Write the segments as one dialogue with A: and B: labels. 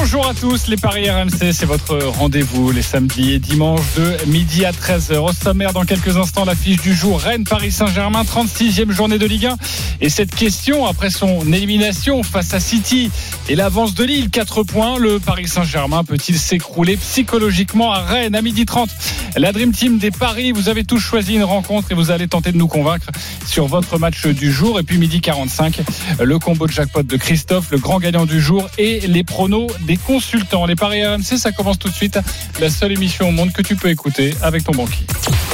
A: Bonjour à tous, les Paris RMC, c'est votre rendez-vous les samedis et dimanches de midi à 13h. Au sommaire, dans quelques instants, l'affiche du jour, Rennes-Paris Saint-Germain, 36e journée de Ligue 1. Et cette question, après son élimination face à City et l'avance de Lille, 4 points, le Paris Saint-Germain peut-il s'écrouler psychologiquement à Rennes à midi 30 La Dream Team des Paris, vous avez tous choisi une rencontre et vous allez tenter de nous convaincre sur votre match du jour. Et puis midi 45, le combo de jackpot de Christophe, le grand gagnant du jour et les pronos des consultants. Les paris RMC, ça commence tout de suite. La seule émission au monde que tu peux écouter avec ton banquier.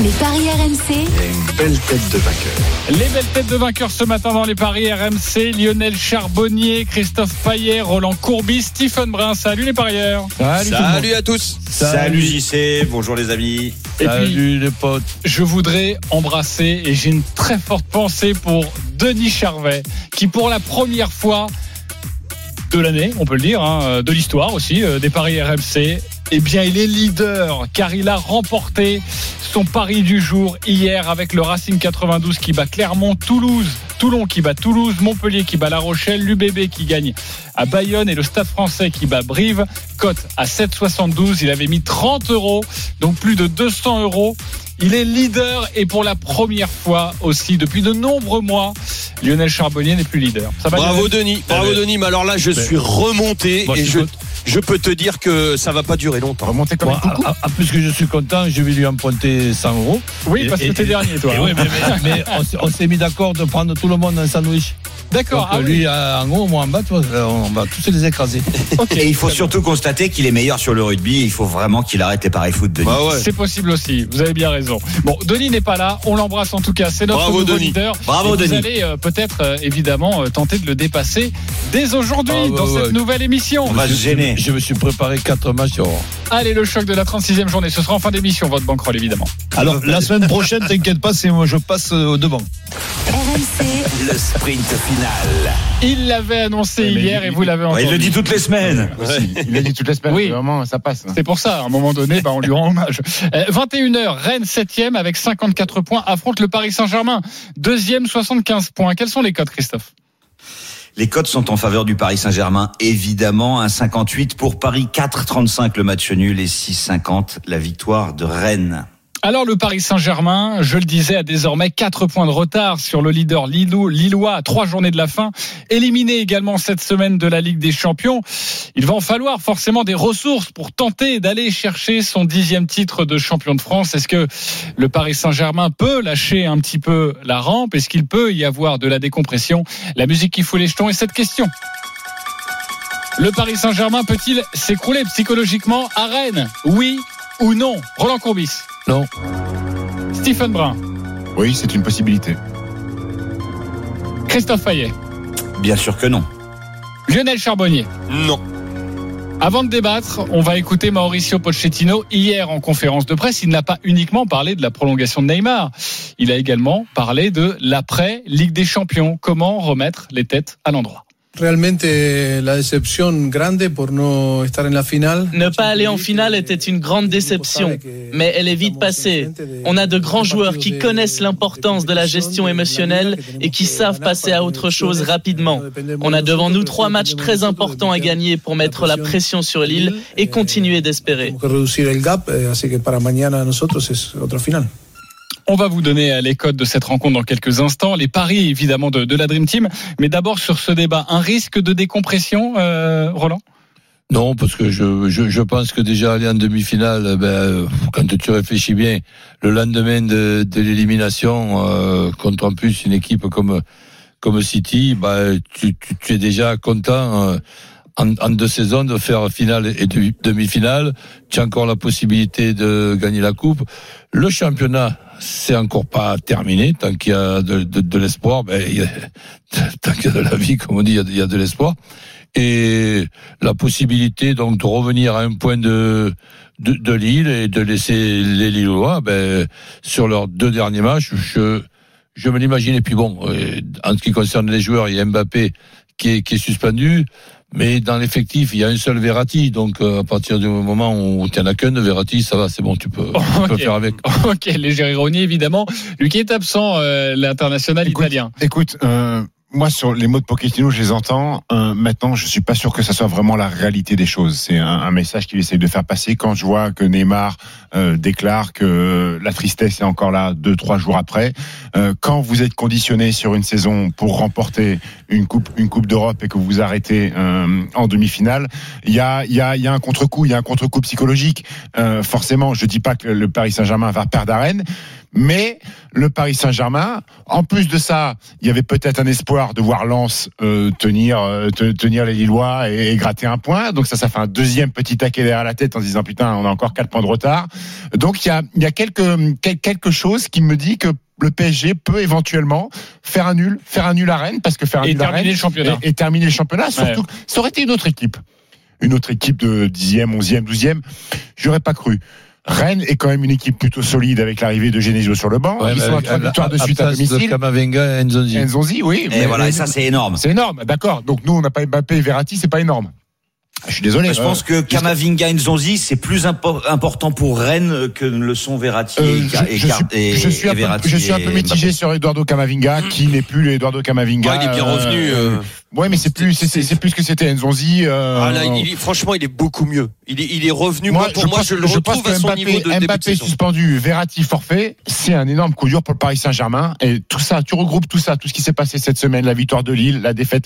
B: Les paris RMC,
C: une belle tête de vainqueur.
A: Les belles têtes de vainqueurs ce matin dans les paris RMC. Lionel Charbonnier, Christophe Paillet, Roland Courbis, Stephen Brun. Salut les parieurs.
D: Salut, à tous.
C: Salut.
D: JC. Bonjour les amis.
A: Et
C: Salut
A: puis,
C: les potes.
A: je voudrais embrasser et j'ai une très forte pensée pour Denis Charvet qui pour la première fois de l'année, on peut le dire, hein, de l'histoire aussi, euh, des paris RMC, eh bien il est leader car il a remporté son pari du jour hier avec le Racing 92 qui bat Clermont, Toulouse, Toulon qui bat Toulouse, Montpellier qui bat La Rochelle, l'UBB qui gagne à Bayonne et le Stade français qui bat Brive. Cote à 7,72. Il avait mis 30 euros, donc plus de 200 euros. Il est leader et pour la première fois aussi depuis de nombreux mois, Lionel Charbonnier n'est plus leader. Ça va,
D: Bravo
A: Lionel
D: Denis. Bravo
C: ben,
D: Denis. Mais alors là, je suis remonté et
C: je
D: peux te dire que ça va pas durer longtemps.
A: Remonter comme
C: Bon,
A: un
C: à, à plus que je suis content, je vais lui emprunter 100 euros.
A: Oui, parce
C: Et-
A: que t'es dernier, toi.
C: Et
A: hein.
C: oui, mais, mais- mais on s'est- on s'est mis d'accord de prendre tout le monde un sandwich.
A: D'accord. Ah oui.
C: lui euh, en haut, moi en bas, vois, euh, on va tous les écraser.
E: Et il faut surtout constater qu'il est meilleur sur le rugby. Il faut vraiment qu'il arrête les paris foot de
D: Bah ouais.
A: C'est possible aussi, vous avez bien raison. Bon, Denis n'est pas là, on l'embrasse en tout cas, c'est notre
D: Bravo,
A: nouveau
D: Denis.
A: leader.
E: Bravo,
A: Et vous
E: Denis.
A: allez euh, peut-être euh, évidemment euh, tenter de le dépasser dès aujourd'hui
C: Ah,
A: dans cette nouvelle émission.
E: On va se gêner.
C: Je me suis préparé 4 matchs. oh.
A: Allez, le choc de la 36e journée, ce sera en fin d'émission, votre banquerolle évidemment.
C: Alors, la semaine prochaine, t'inquiète pas, c'est moi, je passe au devant.
B: RMC,
F: Le sprint final.
A: Il l'avait annoncé
G: mais
A: hier et vous l'avez entendu.
E: Il le dit toutes les semaines.
G: Il l'a dit toutes les semaines.
A: Oui.
G: Vraiment, ça passe.
A: C'est pour ça, à un moment donné, bah, on lui rend hommage. Euh, 21h, Rennes 7e avec 54 points, affronte le Paris Saint-Germain, deuxième 75 points. Quels sont les codes, Christophe?
E: Les cotes sont en faveur du Paris Saint-Germain. Évidemment, 1,58 pour Paris, 4,35 le match nul et 6,50 la victoire de Rennes.
A: Alors le Paris Saint-Germain, je le disais, a désormais 4 points de retard sur le leader Lillois à 3 journées de la fin. Éliminé également cette semaine de la Ligue des Champions. Il va en falloir forcément des ressources pour tenter d'aller chercher son dixième titre de champion de France. Est-ce que le Paris Saint-Germain peut lâcher un petit peu la rampe? Est-ce qu'il peut y avoir de la décompression? La musique qui fout les jetons est cette question. Le Paris Saint-Germain peut-il s'écrouler psychologiquement à Rennes? Oui ou non Roland Courbis
C: Non.
A: Stephen Brun,
G: Oui, c'est une possibilité.
A: Christophe Fayet,
E: Bien sûr que non.
A: Lionel Charbonnier.
D: Non.
A: Avant de débattre, on va écouter Mauricio Pochettino. Hier, en conférence de presse, il n'a pas uniquement parlé de la prolongation de Neymar. Il a également parlé de l'après Ligue des Champions. Comment remettre les têtes à l'endroit?
H: Realmente la decepción grande por no estar en la final.
I: Ne pas aller en finale était une grande déception, mais elle est vite passée. On a de grands joueurs qui connaissent l'importance de la gestion émotionnelle et qui savent passer à autre chose rapidement. On a devant nous trois matchs très importants à gagner pour mettre la pression sur Lille et continuer d'espérer.
H: Gap, eh, así que para mañana nosotros es otra final.
A: On va vous donner euh, les codes de cette rencontre dans quelques instants, les paris évidemment de, la Dream Team. Mais d'abord sur ce débat, un risque de décompression, euh, Roland?
C: Non, parce que je, je, pense que déjà aller en demi-finale, ben, euh, quand tu réfléchis bien, le lendemain de, l'élimination contre en plus une équipe comme comme City, ben, tu, es déjà content en, en deux saisons de faire finale et de- demi-finale. Tu as encore la possibilité de gagner la coupe. Le championnat, c'est encore pas terminé. Tant qu'il y a de, l'espoir, ben, tant qu'il y a de la vie, comme on dit, il y a, de l'espoir et la possibilité donc de revenir à un point de de, Lille et de laisser les Lillois ben, sur leurs deux derniers matchs. Je je me l'imagine. Et puis bon, euh, en ce qui concerne les joueurs, il y a Mbappé qui est suspendu. Mais dans l'effectif, il y a un seul Verratti, donc euh, à partir du moment où tu n'en as qu'un de Verratti, ça va, c'est bon, tu peux, tu peux faire avec.
A: Ok, léger ironie évidemment. Lui qui est absent, euh, l'international italien.
G: Écoute, euh, moi sur les mots de Pochettino, je les entends. Euh, maintenant, je suis pas sûr que ça soit vraiment la réalité des choses. C'est un, un message qu'il essaye de faire passer. Quand je vois que Neymar euh, déclare que la tristesse est encore là deux trois jours après, euh, quand vous êtes conditionné sur une saison pour remporter une coupe une coupe d'Europe et que vous arrêtez euh, en demi-finale, il y a il y a il y a un contre-coup, il y a un contre-coup psychologique. Euh, forcément, je dis pas que le Paris Saint-Germain va perdre à mais le Paris Saint-Germain, en plus de ça, il y avait peut-être un espoir de voir Lens euh, tenir euh, te- tenir les Lillois et, et gratter un point. Donc ça, ça fait un deuxième petit taquet derrière la tête en se disant putain, on a encore quatre points de retard. Donc il y a il y a quelque quel- quelque chose qui me dit que le PSG peut éventuellement faire un nul, faire un nul à Rennes parce que faire un
A: Et
G: nul à
A: terminer
G: Rennes
A: le championnat.
G: et, et terminer le championnat. Surtout, ça aurait été une autre équipe, une autre équipe de 10e, 11e, 12e. J'aurais pas cru. Rennes est quand même une équipe plutôt solide avec l'arrivée de Genesio sur le banc.
C: Ouais,
G: Ils
C: mais
G: sont à trois
C: la-
G: victoires de suite à domicile.
C: Kamavinga et Nzonzi.
G: Nzonzi, oui.
E: Et voilà, et ça c'est énorme.
G: C'est énorme, d'accord. Donc nous, on n'a pas Mbappé et Verratti, c'est pas énorme. Je suis désolé.
E: Je pense que Kamavinga et Nzonzi, c'est plus impo- important pour Rennes que ne le sont Verratti
G: Euh,
E: et,
G: je, suis, je suis un peu,
E: Verratti
G: je suis un
E: et
G: peu mitigé sur Eduardo Camavinga, qui n'est plus le Eduardo Camavinga.
D: Ouais, il est bien
G: Euh,
D: revenu. euh.
G: Ouais, mais c'est plus, c'est- plus ce que c'était Nzonzi. euh,
D: Ah là, il est- franchement, il est beaucoup mieux. Il est, il est revenu. Moi, pour moi,
G: pense-
D: je le
G: pense
D: retrouve
G: que
D: à son
G: Mbappé,
D: niveau de début de
G: Mbappé suspendu, Verratti forfait, c'est un énorme coup dur pour le Paris Saint-Germain. Et tout ça, tu regroupes tout ça, tout ce qui s'est passé cette semaine, la victoire de Lille, la défaite.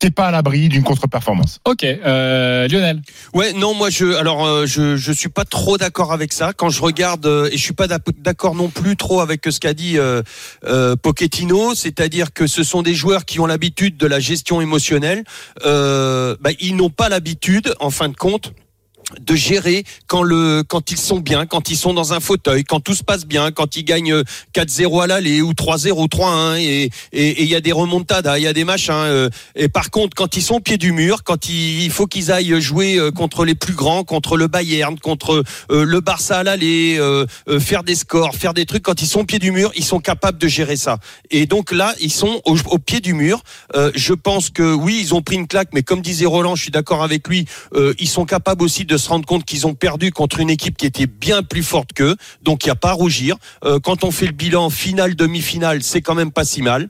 G: T'es pas à l'abri d'une contre-performance.
A: Ok, euh, Lionel.
D: Ouais, non, moi je, alors euh, je, je suis pas trop d'accord avec ça. Quand je regarde euh, et je suis pas d'ac- d'accord non plus trop avec ce qu'a dit euh, euh, Pochettino, c'est-à-dire que ce sont des joueurs qui ont l'habitude de la gestion émotionnelle. Euh, bah, ils n'ont pas l'habitude, en fin de compte de gérer quand le quand ils sont bien, quand ils sont dans un fauteuil, quand tout se passe bien, quand ils gagnent euh, 4-0 à l'aller ou 3-0, 3-1 et et il y a des remontadas, il y a des machins euh, et par contre quand ils sont au pied du mur, quand il, il faut qu'ils aillent jouer euh, contre les plus grands, contre le Bayern, contre euh, le Barça à l'aller, euh, euh, faire des scores, faire des trucs quand ils sont au pied du mur, ils sont capables de gérer ça. Et donc là, ils sont au, au pied du mur. Euh, je pense que oui, ils ont pris une claque mais comme disait Roland, je suis d'accord avec lui, euh, ils sont capables aussi de se rendre compte qu'ils ont perdu contre une équipe qui était bien plus forte qu'eux. Donc il n'y a pas à rougir. Euh, quand on fait le bilan finale, demi-finale, c'est quand même pas si mal.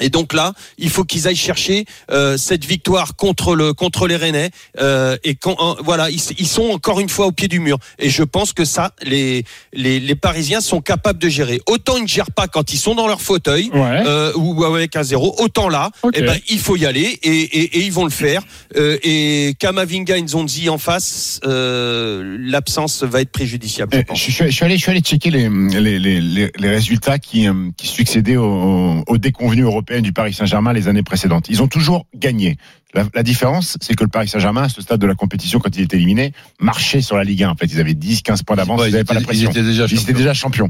D: Et donc là, il faut qu'ils aillent chercher euh, cette victoire contre le contre les Rennais. Euh, et quand, euh, voilà, ils, ils sont encore une fois au pied du mur. Et je pense que ça, les, les les Parisiens sont capables de gérer. Autant ils ne gèrent pas quand ils sont dans leur fauteuil
A: Ouais.
D: euh, ou avec un zéro. Autant là, eh ben il faut y aller et, et, et ils vont le faire. Euh, et Kamavinga et Nzonzi en face, euh, l'absence va être préjudiciable. je pense.
G: Je, suis- je suis allé, je suis allé checker les, les, les, les- résultats qui, qui succédaient aux, aux déconvenues du Paris Saint-Germain les années précédentes. Ils ont toujours gagné. La, la différence, c'est que le Paris Saint-Germain, à ce stade de la compétition, quand il était éliminé, marchait sur la Ligue 1. En fait, ils avaient 10, 15 points d'avance, ils
C: ils
G: n'avaient pas la
C: étaient-
G: pression.
C: ils étaient déjà
G: Ils étaient
C: champions.
G: déjà champions.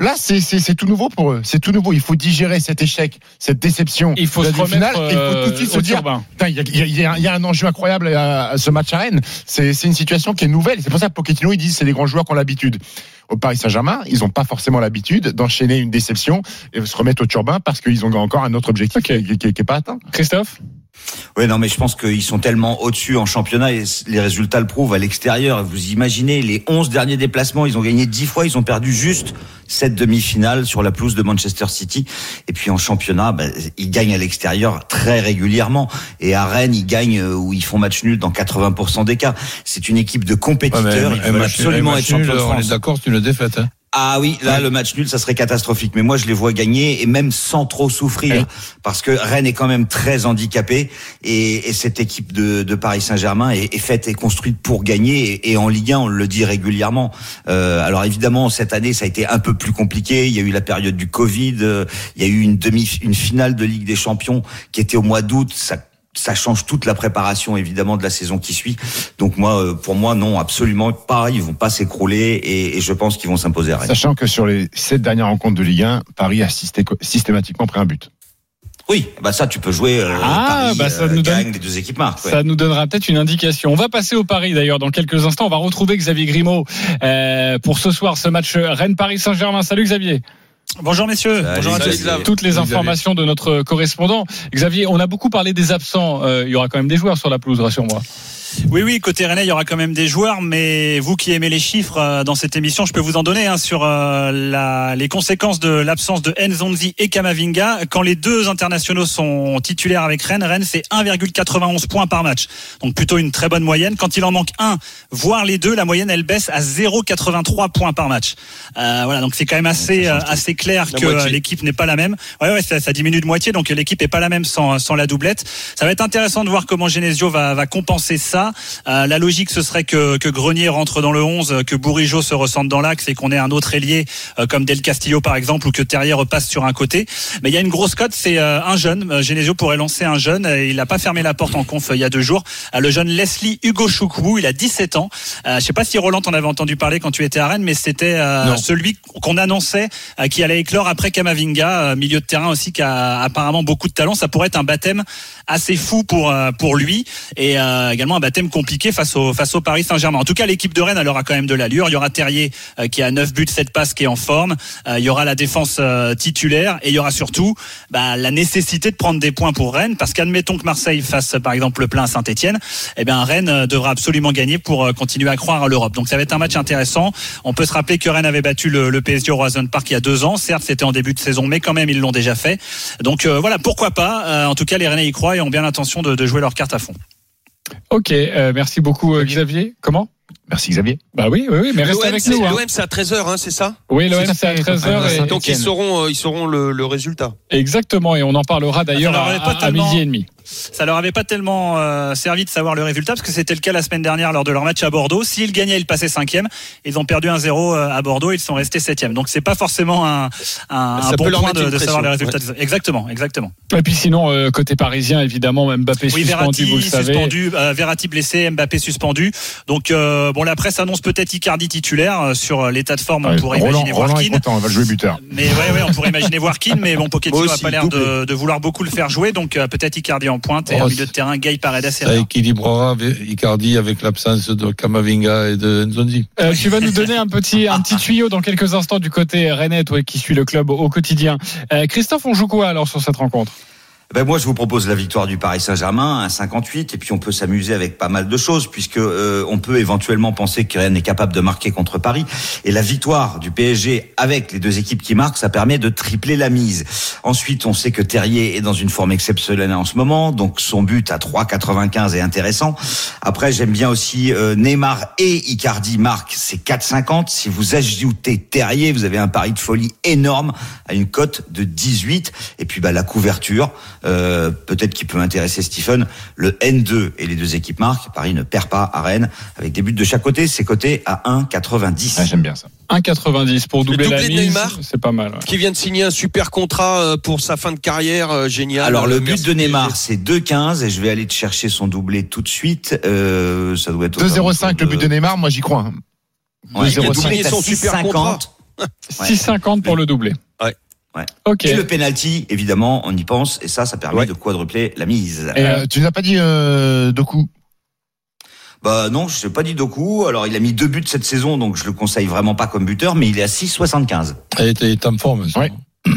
G: Là, c'est tout nouveau pour eux. C'est tout nouveau. Il faut digérer cet échec, cette déception.
A: Il faut
G: de
A: se
G: et il faut tout de
A: euh,
G: suite se
A: au
G: dire Il y, a- y y un enjeu incroyable à, à ce match à Rennes. C'est c'est une situation qui est nouvelle. C'est pour ça que Pochettino, il dit c'est les grands joueurs qui ont l'habitude. Au Paris Saint-Germain, ils n'ont pas forcément l'habitude d'enchaîner une déception et se remettre au turbin parce qu'ils ont encore un autre objectif qui n'est pas atteint.
A: Christophe?
E: Oui, non, mais je pense qu'ils sont tellement au-dessus en championnat et les résultats le prouvent à l'extérieur. Vous imaginez, les 11 derniers déplacements, ils ont gagné 10 fois, ils ont perdu juste cette demi-finale sur la pelouse de Manchester City. Et puis en championnat, ben, ils gagnent à l'extérieur très régulièrement. Et à Rennes, ils gagnent euh, où ils font match nul dans 80% des cas. C'est une équipe de compétiteurs. ils veulent absolument être champions de
C: On
E: France.
C: est d'accord, c'est une défaite. Hein.
E: Ah oui, là le match nul, ça serait catastrophique. Mais moi, je les vois gagner et même sans trop souffrir, parce que Rennes est quand même très handicapé et, et cette équipe de, de Paris Saint-Germain est, est faite et construite pour gagner. Et, et en Ligue 1, on le dit régulièrement. Euh, alors évidemment, cette année, ça a été un peu plus compliqué. Il y a eu la période du Covid, euh, il y a eu une demi, une finale de Ligue des Champions qui était au mois d'août. Ça ça change toute la préparation évidemment de la saison qui suit. Donc moi, euh, pour moi, non, absolument pas. Ils vont pas s'écrouler et, et je pense qu'ils vont s'imposer à Rennes.
G: Sachant que sur les sept dernières rencontres de Ligue 1, Paris a systé- systématiquement pris un but.
E: Oui, bah ça, tu peux jouer. Euh,
A: Ah,
E: Paris,
A: bah ça
E: euh,
A: nous donne-
E: les deux équipes marquent. ouais.
A: Ça nous donnera peut-être une indication. On va passer au Paris d'ailleurs dans quelques instants. On va retrouver Xavier Grimaud euh, pour ce soir ce match Rennes-Paris Saint-Germain. Salut Xavier.
J: Bonjour messieurs.
E: Salut,
J: Bonjour à tous.
A: Toutes les informations de notre correspondant. Xavier, on a beaucoup parlé des absents. Euh, il y aura quand même des joueurs sur la pelouse, rassure-moi.
J: Oui, oui, côté Rennais, il y aura quand même des joueurs, mais vous qui aimez les chiffres euh, dans cette émission, je peux vous en donner hein, sur euh, la, les conséquences de l'absence de Nzonzi et Kamavinga. Quand les deux internationaux sont titulaires avec Rennes, Rennes c'est 1,91 points par match. Donc plutôt une très bonne moyenne. Quand il en manque un, voire les deux, la moyenne elle baisse à 0,83 points par match. Euh, voilà, donc c'est quand même assez euh, assez clair
D: La
J: que euh, l'équipe n'est pas la même. Ouais, ouais, ça, ça diminue de moitié, donc l'équipe est pas la même sans, sans la doublette. Ça va être intéressant de voir comment Genesio va, va compenser ça. Euh, la logique, ce serait que, que Grenier rentre dans le 11, que Bourigeau se ressente dans l'axe et qu'on ait un autre ailier euh, comme Del Castillo par exemple, ou que Terrier repasse sur un côté. Mais il y a une grosse cote, c'est euh, un jeune. Euh, Genesio pourrait lancer un jeune. Euh, Il n'a pas fermé la porte en conf euh, il y a deux jours. Euh, le jeune Leslie Hugo Choukou, il a 17 ans. Euh, je sais pas si Roland t'en avait entendu parler quand tu étais à Rennes, mais c'était euh, celui qu'on annonçait euh, qui allait éclore après Kamavinga, euh, milieu de terrain aussi qui a apparemment beaucoup de talent. Ça pourrait être un baptême assez fou pour euh, pour lui et euh, également un baptême compliqué face au face au Paris Saint-Germain. En tout cas, l'équipe de Rennes elle aura quand même de l'allure. Il y aura Terrier euh, qui a 9 buts, 7 passes, qui est en forme. Euh, il y aura la défense euh, titulaire et il y aura surtout bah, la nécessité de prendre des points pour Rennes parce qu'admettons que Marseille fasse par exemple le plein à Saint-Etienne, eh bien Rennes euh, devra absolument gagner pour euh, continuer à croire à l'Europe. Donc ça va être un match intéressant. On peut se rappeler que Rennes avait battu le, le PSG au Roison Park il y a deux ans. Certes, c'était en début de saison, mais quand même ils l'ont déjà fait. Donc euh, voilà, pourquoi pas. Euh, en tout cas, les Rennais y croient et ont bien l'intention de, de jouer leur carte à fond.
A: Ok, euh, merci beaucoup euh, Xavier. Comment?
G: Merci Xavier.
A: Bah oui, oui, oui mais reste
D: L'OM,
A: avec nous. hein.
D: l'OM, c'est à 13h, hein, c'est ça?
A: Oui, l'OM
G: C'est
A: à
G: fait,
A: 13h.
D: Donc ils sauront, euh, ils sauront le, le résultat.
A: Exactement, et on en parlera d'ailleurs
J: leur
A: à, midi et demi.
J: Ça leur avait pas tellement euh, servi de savoir le résultat parce que c'était le cas la semaine dernière lors de leur match à Bordeaux. S'ils gagnaient, ils passaient cinquième. Ils ont perdu 1-0 euh, à Bordeaux, ils sont restés septième. Donc c'est pas forcément un, un, bon point de, savoir le résultat. Exactement, exactement.
A: Et puis sinon, euh, côté parisien, évidemment, Mbappé
J: Oui,
A: suspendu,
J: Verratti
A: vous le savez.
J: suspendu, euh, Verratti blessé, Mbappé suspendu. Donc euh, bon, la presse annonce peut-être Icardi titulaire euh, sur euh, l'état de forme. On pourrait
G: Roland,
J: imaginer
G: Roland
J: Warkin.
G: content, on va le jouer buteur.
J: Mais ouais, ouais, on pourrait imaginer Warkin, mais bon, Pochettino n'a pas l'air de, de vouloir beaucoup le faire jouer, donc euh, peut-être Icardi en pointe et
C: Oh,
J: au milieu de terrain, Gay Paredes
C: Ça équilibrera Icardi avec l'absence de Kamavinga et de Nzonzi.
A: Euh, tu vas nous donner un petit, un petit tuyau dans quelques instants du côté Rennais, toi qui suis le club au, au quotidien. Euh, Christophe, on joue quoi alors sur cette rencontre?
E: Ben moi, je vous propose la victoire du Paris Saint-Germain à 58, et puis on peut s'amuser avec pas mal de choses, puisque euh, on peut éventuellement penser que Rennes est capable de marquer contre Paris, et la victoire du PSG avec les deux équipes qui marquent, ça permet de tripler la mise. Ensuite, on sait que Terrier est dans une forme exceptionnelle en ce moment, donc son but à 3,95 est intéressant. Après, j'aime bien aussi euh, Neymar et Icardi marquent, c'est 4,50. Si vous ajoutez Terrier, vous avez un pari de folie énorme à une cote de 18. Et puis bah, la couverture, euh, peut-être qui peut intéresser Stephen, le N2 et les deux équipes marquent. Paris ne perd pas à Rennes avec des buts de chaque côté. C'est coté à 1,90.
G: Ah, J'aime bien ça.
A: 1,90 pour doubler
D: doublé
A: la
D: de
A: mise.
D: Neymar
A: C'est pas mal. ouais.
D: Qui vient de signer un super contrat euh, pour sa fin de carrière, euh, génial.
E: Alors le but de Neymar, c'est 2,15 et je vais aller te chercher son doublé tout de suite. Euh, ça doit être aux
G: 2-0-5 le but de Neymar, moi j'y crois.
E: Ouais,
D: Il a
E: le
G: 2,05.
E: doublé
D: son super
E: 6,50.
D: contrat.
A: 6,50 pour le doublé.
D: Ouais.
E: Ouais.
A: Ok.
E: Et le penalty, évidemment, on y pense et ça, ça permet
D: Ouais.
E: de quadrupler la mise.
G: Et euh, tu nous as pas dit euh, Doku
E: Bah non, je n'ai pas dit Doku. Alors il a mis deux buts cette saison, donc je le conseille vraiment pas comme buteur, mais il est à 6,75.
C: Elle est- en forme.
G: Ouais.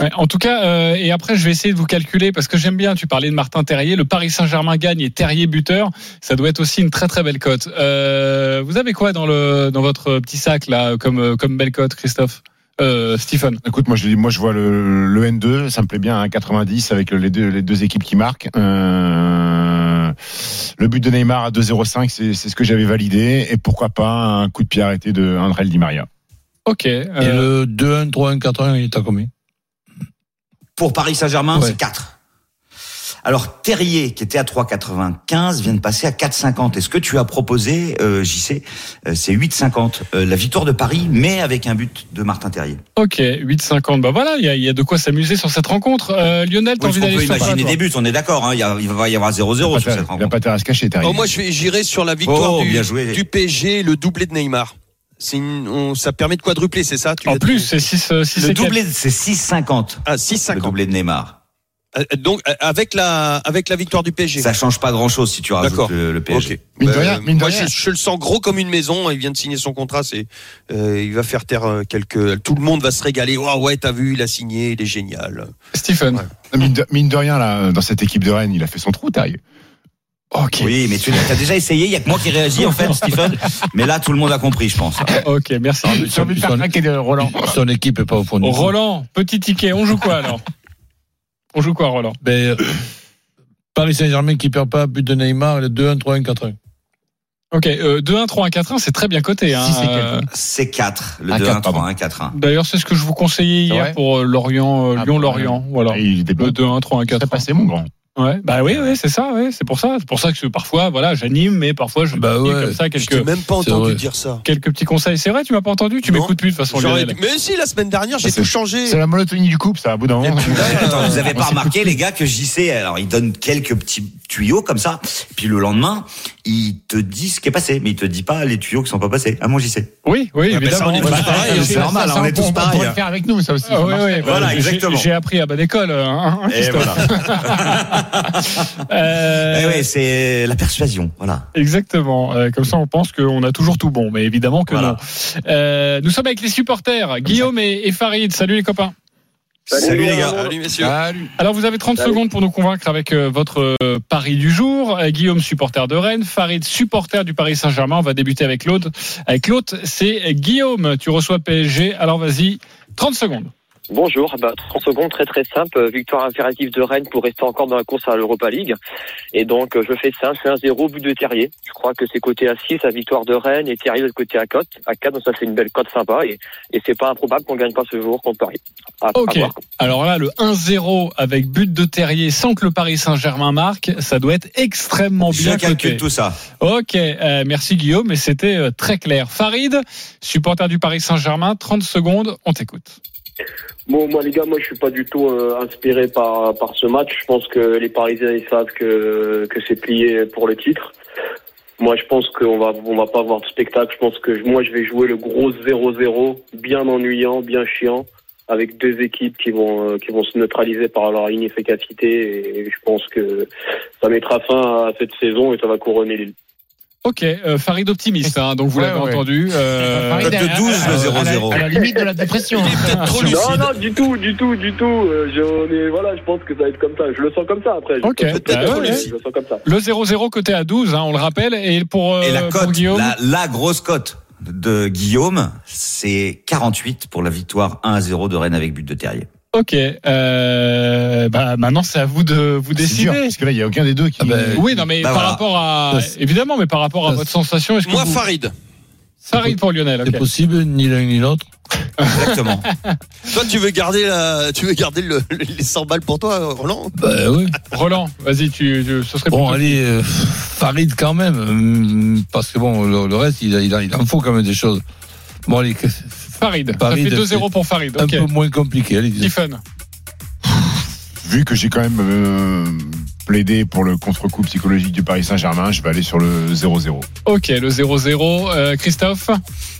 A: Ouais, en tout cas, euh, et après, je vais essayer de vous calculer parce que j'aime bien. Tu parlais de Martin Terrier. Le Paris Saint-Germain gagne et Terrier buteur. Ça doit être aussi une très très belle cote. Euh, vous avez quoi dans le dans votre petit sac là, comme comme belle cote, Christophe, euh, Stephen
G: Écoute, moi je, dis- moi je vois le, le N2, ça me plaît bien à 90 avec les deux, les deux équipes qui marquent. Euh, le but de Neymar à 2-0-5, c'est c'est ce que j'avais validé. Et pourquoi pas un coup de pied arrêté de André Di Maria.
A: Ok.
C: Et
A: euh,
C: le 2-1, 3-1, 4-1, il est à combien?
E: Pour Paris Saint-Germain,
C: Ouais.
E: c'est 4. Alors Terrier, qui était à 3,95, vient de passer à 4,50. Et ce que tu as proposé, euh, JC, euh, c'est 8,50. Euh, la victoire de Paris, mais avec un but de Martin Terrier?
A: Ok, 8,50. Bah voilà, il y a, il y a de quoi s'amuser sur cette rencontre. Euh, Lionel, t'as
E: Oui,
A: envie
E: on peut
A: d'aller sur quoi,
E: imaginer des buts, on est d'accord. Hein, il, a- va y avoir 0-0 sur cette
G: Il n'a
E: rencontre.
G: pas intérêt à se cacher, Terrier.
D: Oh, moi, je vais- j'irai sur la victoire
E: Oh,
D: du,
E: bien joué.
D: du PSG, le doublé de Neymar. C'est une- on- ça permet de quadrupler, c'est ça? Tu
A: En plus, c'est 6 6
E: Le doublé, c'est 6,50.
D: Ah,
E: Le
D: 6,50.
E: doublé de Neymar.
D: Euh, Donc euh, avec la avec la victoire du PSG.
E: Ça change pas grand chose si tu rajoutes le, le PSG.
G: Mine de
D: Euh,
G: rien, mine de
D: moi,
G: rien.
D: Je, je le sens gros comme une maison. Il vient de signer son contrat. C'est, euh, il va faire taire quelques. Tout le monde va se régaler. Oh ouais, t'as vu, il a signé, il est génial.
A: Stephen.
D: Ouais.
G: Mine de, mine de rien, là, dans cette équipe de Rennes, il a fait son trou, Taille.
A: Ok.
E: Oui, mais tu as déjà essayé. Il y a que moi qui réagis en fait, Stephen. Mais là, tout le monde a compris, je pense.
A: Ok, merci.
G: J'ai envie de faire
C: son-
G: de Roland.
C: Son équipe est pas au fond du trou.
A: Roland, petit ticket. On joue quoi alors? On joue quoi, Roland?
C: Ben, euh, Paris Saint-Germain qui perd pas, but de Neymar, le 2-1, 3-1, 4-1.
A: Ok, euh, 2-1, 3-1, 4-1, c'est très bien coté. Hein.
G: Si, c'est quelque-
A: Euh,
E: C'est 4, le
G: Un
E: 2-1,
G: quatre, pardon.
E: 3-1, 4-1.
A: D'ailleurs, c'est ce que je vous conseillais
G: C'est
A: hier pour euh, Lorient, euh,
G: Ah,
A: Lyon-Lorient. Voilà.
G: Il était bon.
A: Le 2-1, 3-1,
G: Il serait
A: 4-1.
G: passé, mon grand.
A: Ouais, bah oui, oui, c'est ça, ouais, c'est pour ça. C'est pour ça que parfois, voilà, j'anime, mais parfois je
C: Bah ouais.
A: comme ça
D: Je t'ai
A: quelques,
D: même pas entendu dire ça.
A: quelques petits conseils. C'est vrai, tu m'as pas entendu? Tu m'écoutes plus de toute façon,
D: Mais si, la semaine dernière, j'ai
G: c'est-
D: tout changé.
G: C'est la monotonie du couple, ça, à bout d'un moment.
E: Attends, vous avez pas remarqué, les gars, que JC, alors il donne quelques petits tuyaux comme ça, puis le lendemain, il te dit ce qui est passé, mais il te dit pas les tuyaux qui sont pas passés. Ah, mon JC.
A: Oui, oui,
D: Ah, bah, ça,
A: évidemment.
D: on est tous pareils,
A: j'ai-
D: hein,
E: c'est normal, on est tous
G: on
E: pareils.
G: pourrait le faire avec nous, ça aussi.
A: Ah,
G: ça
A: oui,
G: marche.
A: oui,
E: Voilà,
A: j'ai-
E: exactement.
A: J'ai appris à bonne école. Hein, hein,
E: Et voilà.
A: Euh,
E: Eh ouais, c'est la persuasion, voilà.
A: Exactement. Euh, comme ça, on pense qu'on a toujours tout bon, mais évidemment que
E: Voilà.
A: non. Euh, nous sommes avec les supporters, Guillaume et, et Farid. Salut les copains.
E: Salut, les gars.
D: Salut messieurs.
G: Salut.
A: Alors, vous avez 30 secondes pour nous convaincre avec euh, votre euh, pari du jour. Euh, Guillaume, supporter de Rennes. Farid, supporter du Paris Saint-Germain. On va débuter avec l'autre. Avec l'autre, c'est Guillaume. Tu reçois PSG. Alors, vas-y, 30 secondes.
K: Bonjour, bah, 30 secondes, très très simple. Euh, Victoire impérative de Rennes pour rester encore dans la course à l'Europa League. Et donc, euh, je fais ça, c'est un 0 but de Terrier. Je crois que c'est côté à 6, la victoire de Rennes, et Terrier de côté à 4, à 4, donc ça fait une belle cote sympa. Et, et c'est pas improbable qu'on gagne pas ce jour contre Paris. À-
A: Ok. Alors là, le 1-0 avec but de Terrier sans que le Paris Saint-Germain marque, ça doit être extrêmement
E: Je
A: bien
E: calcule
A: coté.
E: tout ça.
A: Ok, euh, merci Guillaume, mais c'était euh, très clair. Farid, supporter du Paris Saint-Germain, 30 secondes, on t'écoute.
K: Bon, moi les gars, moi je suis pas du tout euh, inspiré par par ce match. Je pense que les Parisiens ils savent que que c'est plié pour le titre. Moi je pense qu'on va on va pas avoir de spectacle. Je pense que moi je vais jouer le gros 0-0, bien ennuyant, bien chiant, avec deux équipes qui vont euh, qui vont se neutraliser par leur inefficacité. Et je pense que ça mettra fin à cette saison et ça va couronner.
A: Ok, euh, Farid optimiste, hein, donc vous
G: Ouais,
A: l'avez
G: ouais.
A: entendu. euh,
G: Farid,
E: de
G: à-
E: 12,
G: à-
E: le
G: à la-
E: 0-0.
G: À la limite de la dépression.
D: Trop
K: Non,
D: lucide.
K: non, du tout, du tout, du tout. Euh, je, on est, voilà, je pense que ça va être comme ça. Je le sens comme ça après.
A: Ok,
K: le sens
A: bah
K: peut-être
A: ouais.
K: Je le sens comme ça.
A: le 0-0 côté à 12, hein, on le rappelle, et pour, euh,
E: Et la
A: pour
E: cote,
A: Guillaume,
E: la, la grosse cote de Guillaume, c'est 48 pour la victoire 1-0 de Rennes avec but de Terrier.
A: Ok, euh, bah, maintenant c'est à vous de vous
G: C'est dur,
A: décider.
G: parce que là, il n'y a aucun des deux qui.
C: Ah ben,
A: Oui, non, mais
E: Bah
A: par
E: voilà.
A: rapport à,
C: c'est-
A: évidemment, mais par rapport à votre sensation, est-ce que
D: Moi,
A: vous...
D: Farid.
A: Farid pour Lionel,
C: C'est
A: ok.
C: possible, ni l'un ni l'autre.
E: Exactement.
D: Toi, tu veux garder la, tu veux garder le- les 100 balles pour toi, Roland?
C: Bah oui.
A: Roland, vas-y, tu, tu- ce serait
C: Bon, allez, euh, Farid quand même, hum, parce que bon, le, le reste, il, il, en faut quand même des choses. Bon, allez, que-
A: Farid.
C: Farid,
A: ça fait 2-0
C: c'est
A: pour Farid.
C: un peu moins compliqué. Allez,
A: Stephen.
G: Vu que j'ai quand même euh, plaidé pour le contre-coup psychologique du Paris Saint-Germain, je vais aller sur le 0-0.
A: Ok, le 0-0. Euh, Christophe.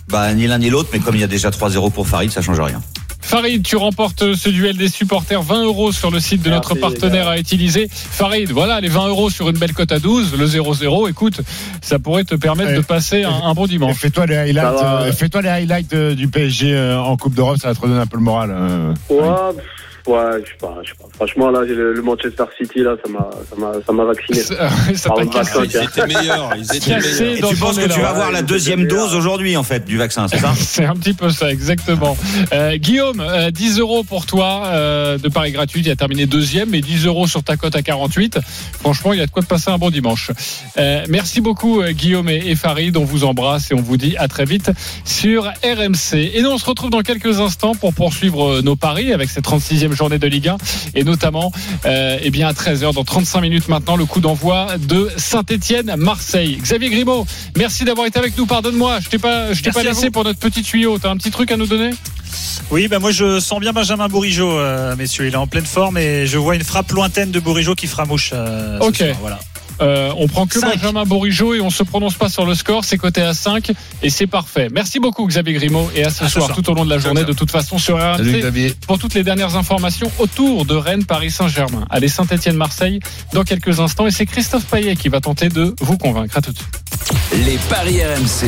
E: Bah, ni l'un ni l'autre, mais comme il y a déjà 3-0 pour Farid, ça change rien.
A: Farid, tu remportes ce duel des supporters. 20 euros sur le site de
K: Merci,
A: notre partenaire à utiliser. Farid, voilà, les 20 euros sur une belle cote à 12. Le 0-0, écoute, ça pourrait te permettre
G: Eh,
A: de passer un, un bon dimanche.
G: Fais-toi les highlights, euh, fais-toi les highlights euh, du PSG euh, en Coupe d'Europe, ça va te redonner un peu le moral. euh.
K: Ouais, ouais, je sais pas, je sais pas. Franchement, là, le, le Manchester City, là, ça m'a, ça m'a, ça m'a vacciné.
A: Ça t'a
K: vaccin,
A: cassé.
D: Ils étaient meilleurs. Ils étaient meilleurs.
E: Et tu penses que tu vas avoir la deuxième dose aujourd'hui, en fait, du vaccin, c'est ça?
A: C'est un petit peu ça, exactement. Euh, Guillaume, euh, 10 euros pour toi euh, de Paris gratuit. Il a terminé deuxième, mais 10 euros sur ta cote à 48. Franchement, il y a de quoi de passer un bon dimanche. Euh, merci beaucoup, euh, Guillaume et, et Farid. On vous embrasse et on vous dit à très vite sur RMC. Et nous, on se retrouve dans quelques instants pour poursuivre euh, nos paris avec cette 36e journée de Ligue 1 et notamment euh, eh bien à 13h dans 35 minutes maintenant le coup d'envoi de Saint-Étienne-Marseille. Xavier Grimaud, merci d'avoir été avec nous. Pardonne-moi, je t'ai pas, je t'ai pas laissé pour notre petit tuyau. T'as un petit truc à nous donner?
J: Oui, bah moi je sens bien Benjamin Bourigeau, euh, messieurs. Il est en pleine forme et je vois une frappe lointaine de Bourigeau qui fera mouche. euh,
A: Ok.
J: soir, voilà.
A: Euh, on prend que
E: Cinq.
A: Benjamin Bourigeau et on se prononce pas sur le score. C'est coté à 5 et c'est parfait. Merci beaucoup Xavier Grimaud et à ce
J: À ce
A: soir,
J: soir.
A: tout au long de la journée. De toute façon sur RMC pour toutes les dernières informations autour de Rennes, Paris Saint-Germain. Allez Saint-Étienne-Marseille dans quelques instants et c'est Christophe Payet qui va tenter de vous convaincre. À tout de suite.
F: Les paris RMC.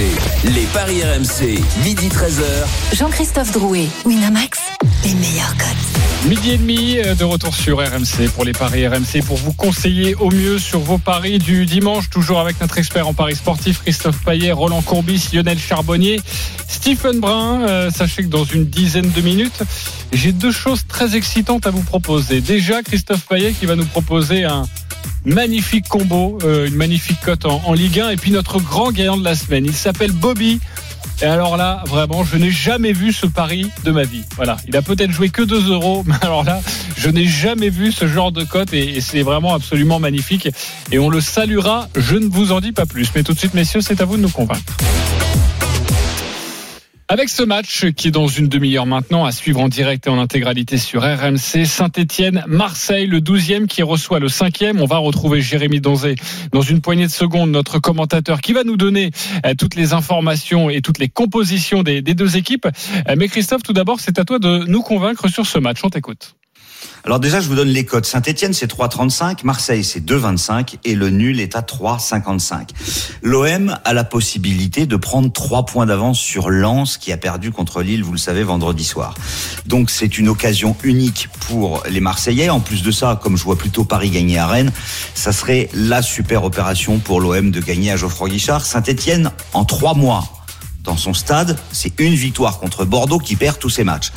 F: Les paris RMC. Midi 13h.
B: Jean-Christophe Drouet, Winamax, les meilleurs cotes.
A: Midi et demi euh, de retour sur RMC pour les paris RMC pour vous conseiller au mieux sur vos paris du dimanche, toujours avec notre expert en paris sportif Christophe Payet, Roland Courbis, Lionel Charbonnier, Stephen Brun. Euh, sachez que dans une dizaine de minutes, j'ai deux choses très excitantes à vous proposer. Déjà, Christophe Payet qui va nous proposer un magnifique combo, euh, une magnifique cote en, Ligue 1 et puis notre grand gagnant de la semaine. Il s'appelle Bobby. Et alors là, vraiment, je n'ai jamais vu ce pari de ma vie. Voilà, il a peut-être joué que 2 euros, mais alors là, je n'ai jamais vu ce genre de cote et c'est vraiment absolument magnifique. Et on le saluera, je ne vous en dis pas plus. Mais tout de suite, messieurs, c'est à vous de nous convaincre. Avec ce match qui est dans une demi-heure maintenant à suivre en direct et en intégralité sur RMC, Saint-Etienne, Marseille, le 12e qui reçoit le 5e. On va retrouver Jérémy Donzé dans une poignée de secondes, notre commentateur qui va nous donner euh, toutes les informations et toutes les compositions des, des deux équipes. Euh, Mais Christophe, tout d'abord, c'est à toi de nous convaincre sur ce match. On t'écoute.
E: Alors déjà, je vous donne les codes. Saint-Etienne, c'est 3,35. Marseille, c'est 2,25. Et le nul est à 3,55. L'OM a la possibilité de prendre 3 points d'avance sur Lens, qui a perdu contre Lille, vous le savez, vendredi soir. Donc c'est une occasion unique pour les Marseillais. En plus de ça, comme je vois plutôt Paris gagner à Rennes, ça serait la super opération pour l'OM de gagner à Geoffroy Guichard. Saint-Etienne, en 3 mois, dans son stade, c'est une victoire contre Bordeaux qui perd tous ses matchs.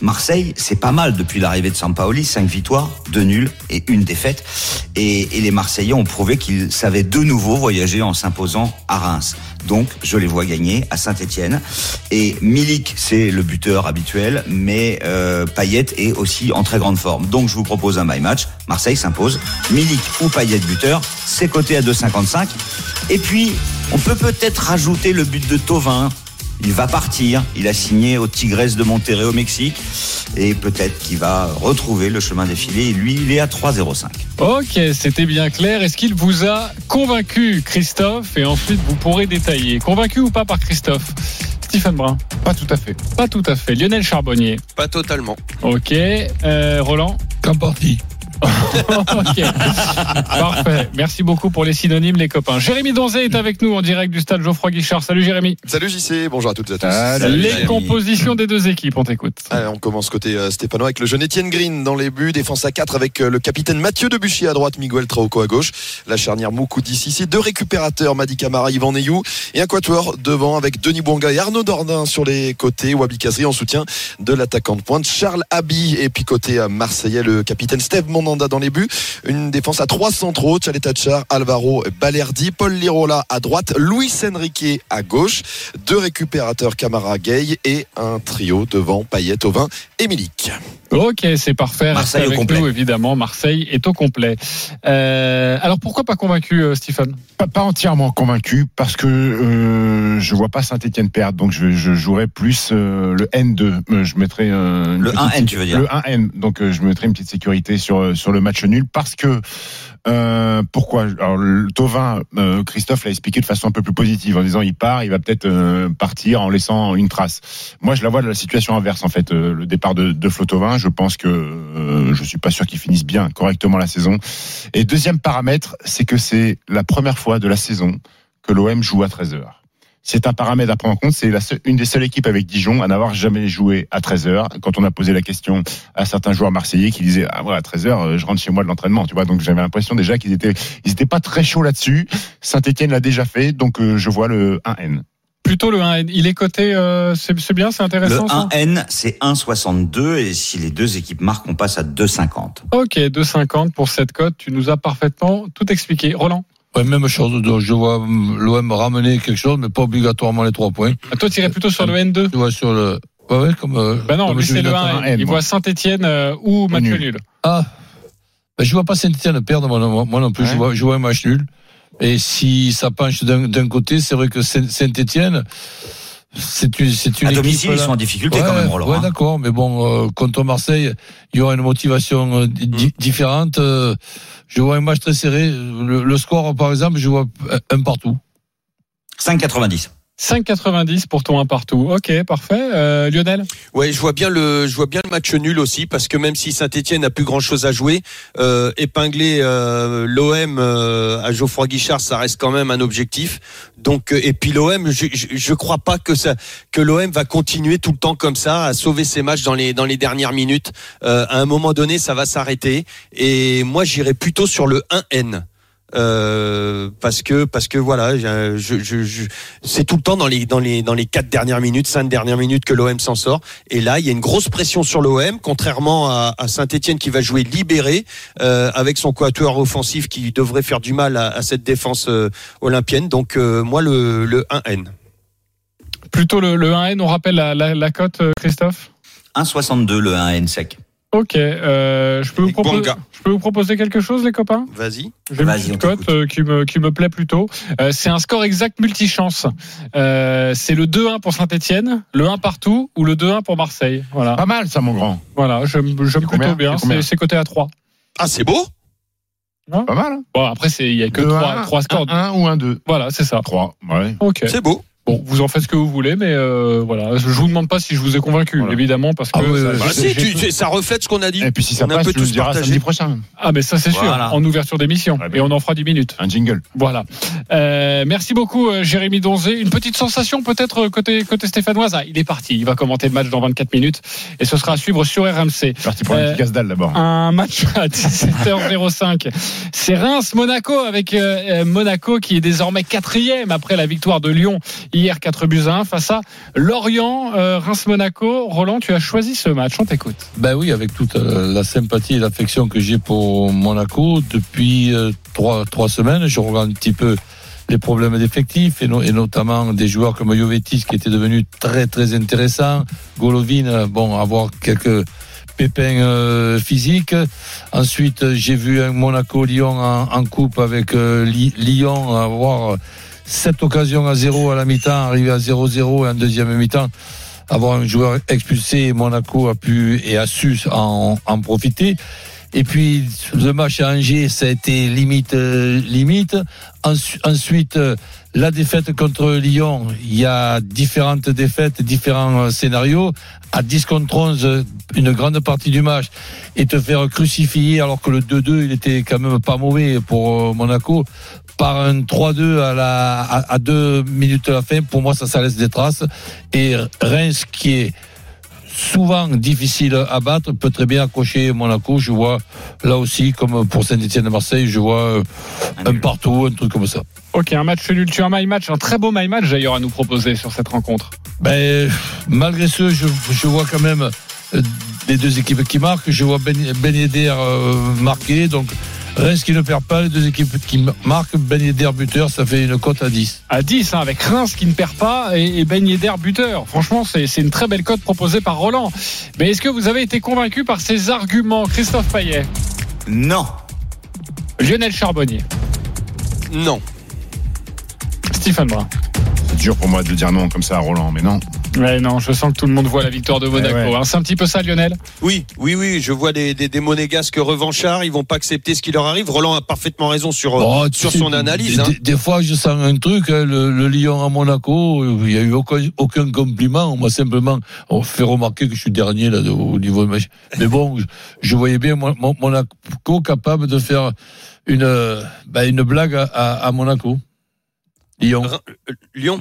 E: Marseille, c'est pas mal depuis l'arrivée de Sampaoli, cinq victoires, deux nuls et une défaite. Et, et les Marseillais ont prouvé qu'ils savaient de nouveau voyager en s'imposant à Reims. Donc, je les vois gagner à Saint-Etienne. Et Milik, c'est le buteur habituel, mais euh, Payet est aussi en très grande forme. Donc, je vous propose un my match. Marseille s'impose. Milik ou Payet buteur, c'est coté à 2,55. Et puis, on peut peut-être rajouter le but de Tovin. Il va partir. Il a signé au Tigres de Monterrey au Mexique. Et peut-être qu'il va retrouver le chemin défilé. Et lui, il est à 3,05.
A: Ok, c'était bien clair. Est-ce qu'il vous a convaincu, Christophe? Et ensuite, vous pourrez détailler. Convaincu ou pas par Christophe? Stephen Brun
G: Pas tout à fait.
A: Pas tout à fait. Lionel Charbonnier
D: Pas totalement.
A: Ok. Euh, Roland?
C: Qu'en partie.
A: Ok. Parfait. Merci beaucoup pour les synonymes, les copains. Jérémy Donzé est avec nous en direct du stade Geoffroy Guichard. Salut Jérémy.
L: Salut JC, bonjour à toutes et à tous.
G: Salut.
A: les
E: Jérémy.
A: compositions des deux équipes, on t'écoute.
L: Allez, on commence côté euh, stéphanois avec le jeune Étienne Green dans les buts, défense à 4 avec euh, le capitaine Mathieu Debuchy à droite, Miguel Trauco à gauche, la charnière Moukoudi Sissi, deux récupérateurs, Madi Camara, Yvan Neyou et un quatuor devant avec Denis Bouanga et Arnaud Dordain sur les côtés, Wabi Kazri en soutien de l'attaquant de pointe, Charles Abi et puis côté euh, marseillais, le capitaine Steve Dans les buts, une défense à trois centraux, Tchaletachar, Alvaro Balerdi, Paul Lirola à droite, Luis Enrique à gauche, deux récupérateurs Camara Gay et un trio devant Payet, Auvin et Milik.
A: Ok, c'est parfait. Restez
E: Marseille au
A: avec
E: complet.
A: nous, évidemment. Marseille est au complet. Euh, alors pourquoi pas convaincu, euh, Stephen
G: Pas, pas entièrement convaincu parce que euh, je vois pas Saint-Etienne perdre, donc je, je jouerais plus euh, le N2. Euh, Je mettrais euh,
E: Le
G: petite-
E: 1N, tu veux dire
G: Le 1N. Donc euh, je mettrais une petite sécurité sur sur le match nul parce que euh, pourquoi? Alors Tovin, euh, Christophe l'a expliqué de façon un peu plus positive en disant il part, il va peut-être euh, partir en laissant une trace. Moi je la vois de la situation inverse en fait. Le départ de, de Flo Thauvin, je pense que je suis pas sûr qu'il finisse bien correctement la saison. Et deuxième paramètre, c'est que c'est la première fois de la saison que l'OM joue à 13 heures. C'est un paramètre à prendre en compte. C'est la seule- une des seules équipes avec Dijon à n'avoir jamais joué à 13 heures. Quand on a posé la question à certains joueurs marseillais qui disaient ah ouais à 13 heures euh, je rentre chez moi de l'entraînement. Tu vois donc j'avais l'impression déjà qu'ils étaient ils étaient pas très chauds là-dessus. Saint-Étienne l'a déjà fait donc euh, je vois le 1N.
A: Plutôt le 1. Il est coté, euh, c'est c'est bien, c'est
E: Le
A: intéressant. ça
E: 1N, c'est 1,62 et si les deux équipes marquent, on passe à 2,50.
A: Ok, 2,50 pour cette cote. Tu nous as parfaitement tout expliqué. Roland
C: Ouais, même chose. donc Je vois hum, l'OM ramener quelque chose, mais pas obligatoirement les trois points.
A: Ah, Toi, tu irais plutôt sur le N2
C: Tu vois, sur le. Ouais, ouais, comme. euh,
A: Bah non,
C: comme
A: lui, c'est le
C: l'ai
A: 1.
G: un N,
A: Il
G: moi.
A: voit Saint-Etienne ou match
G: Nul.
A: nul.
C: Ah, ben, je vois pas Saint-Etienne perdre, moi, non- moi non plus. Je, vois, je vois un match nul. Et si ça penche d'un d'un côté, c'est vrai que Saint- Saint-Etienne, c'est une, c'est une
E: À
C: équipe,
E: domicile, ils sont en difficulté quand même, Roland.
C: Ouais,
E: hein.
C: d'accord, mais bon, euh, contre Marseille, il y aura une motivation euh, di- di- différente. euh, je vois un match très serré. Le, le score, par exemple, je vois un partout.
E: 5,90.
A: 5,90 pour ton 1 partout. Ok, parfait. Euh, Lionel?
D: Ouais, je vois bien le, je vois bien le match nul aussi parce que même si Saint-Etienne n'a plus grand chose à jouer, euh, épingler euh, l'OM euh, à Geoffroy Guichard, ça reste quand même un objectif. Donc euh, et puis l'OM, je, je, je crois pas que ça, l'OM va continuer tout le temps comme ça à sauver ses matchs dans les dernières minutes. Euh, à un moment donné, ça va s'arrêter. Et moi, j'irais plutôt sur le 1N. Euh, parce que parce que voilà, je, je, je- c'est tout le temps dans les dans les dans les quatre dernières minutes, cinq dernières minutes que l'OM s'en sort. Et là, il y a une grosse pression sur l'OM, contrairement à, à Saint-Étienne qui va jouer libéré euh, avec son quatuor offensif qui devrait faire du mal à, à cette défense euh, olympienne. Donc euh, moi le le 1N.
A: Plutôt le, le 1N, on rappelle la, la, la cote, euh, Christophe?
E: 1,62 le 1N sec.
A: Ok, euh, je, peux vous proposer, je peux vous proposer quelque chose, les copains?
D: Vas-y.
A: J'ai une petite
E: on
A: cote euh, qui, me, qui me plaît plutôt. Euh, c'est un score exact multichance. Euh, c'est le 2-1 pour Saint-Etienne, le 1 partout ou le 2-1 pour Marseille. Voilà,
G: Pas mal, ça, mon grand.
A: voilà j'aime plutôt bien.
G: C'est
A: coté à 3.
D: Ah c'est beau?
G: Pas mal. hein.
A: Bon, après, c'est- il y a que
G: Deux,
A: 3,
G: un,
A: trois scores.
G: Un, un ou un 2
A: Voilà, c'est ça.
G: 3. Ouais.
A: Ok.
D: C'est beau.
A: Bon, vous en faites ce que vous voulez, mais euh, voilà, je vous demande pas si je vous ai convaincu,
G: Voilà.
A: évidemment, parce que
C: Ah oui,
A: ça-
D: Bah, si, tu- ça reflète ce qu'on a dit.
G: Et puis si ça
D: On a un
G: passe,
D: peu
G: diras
D: partagé.
G: samedi prochain.
A: ah, mais ça c'est sûr,
E: Voilà.
A: en ouverture d'émission,
G: Ouais, ben.
A: et on en fera 10 minutes.
G: Un jingle.
A: Voilà. Euh, merci beaucoup, euh, Jérémy Donzé. Une petite sensation peut-être euh, côté côté stéphanoise. Ah, il est parti. Il va commenter le match dans 24 minutes, et ce sera à suivre sur RMC.
G: Parti pour
A: Euh,
G: un petit casse-dalle d'abord.
A: Un match à 17h05. C'est Reims-Monaco avec euh, euh, Monaco qui est désormais quatrième après la victoire de Lyon hier 4 buts à 1 face à Lorient. Euh, Reims-Monaco. Roland, tu as choisi ce match. On t'écoute.
C: Ben oui, avec toute euh, la sympathie et l'affection que j'ai pour Monaco depuis euh, trois, semaines, je regarde un petit peu les problèmes d'effectifs et, no- et notamment des joueurs comme Jovetic qui était devenu très très intéressant, Golovin, bon, avoir quelques pépins physiques. Ensuite, j'ai vu un Monaco-Lyon en, en coupe avec Lyon avoir sept occasions à zéro à la mi-temps, arriver à 0-0 et en deuxième mi-temps avoir un joueur expulsé, Monaco a pu et a su en, en profiter. Et puis le match à Angers, ça a été limite, euh, limite. Ensu- Ensuite, euh, la défaite contre Lyon, il y a différentes défaites, différents euh, scénarios. À 10 contre 11, euh, une grande partie du match, et te faire crucifier alors que le 2-2, il était quand même pas mauvais pour Monaco par un 3-2 à la à, à deux minutes de la fin. Pour moi, ça, ça laisse des traces. Et Reims, qui est souvent difficile à battre, peut très bien accrocher Monaco. Je vois là aussi, comme pour Saint-Etienne de Marseille, je vois euh, un partout, un truc comme ça.
A: Ok, un match nul. Tu as un my match, un très beau my match d'ailleurs à nous proposer sur cette rencontre.
C: Ben, malgré ce, je, je vois quand même euh, les deux équipes qui marquent. Je vois Ben, ben Yedder euh, marquer. Donc, Reims qui ne perd pas, les deux équipes qui marquent. Ben Yedder buteur, ça fait une cote à 10.
A: À 10, hein, avec Reims qui ne perd pas et, et Ben Yedder buteur. Franchement, c'est c'est une très belle cote proposée par Roland. Mais est-ce que vous avez été convaincu par ces arguments, Christophe Payet,
E: Non.
A: Lionel Charbonnier,
D: Non.
A: Stephen Brun?
G: C'est dur pour moi de dire non comme ça à Roland, mais non.
A: Ouais, non, je sens que tout le monde voit la victoire de Monaco.
G: Eh ouais.
A: hein. C'est un petit peu ça, Lionel
D: Oui, oui, oui, je vois des, des, des monégasques revanchards, ils vont pas accepter ce qui leur arrive. Roland a parfaitement raison sur, euh,
C: Oh,
D: sur son analyse.
C: Des,
D: hein.
C: des- des fois, je sens un truc, hein, le, le Lyon à Monaco, il n'y a eu aucun, aucun compliment. On m'a simplement on fait remarquer que je suis dernier là, au niveau de ma... Mais bon, je, je voyais bien Mon- Mon- Monaco capable de faire une, euh, bah, une blague à, à- Monaco. Lyon.
D: Euh, Lyon.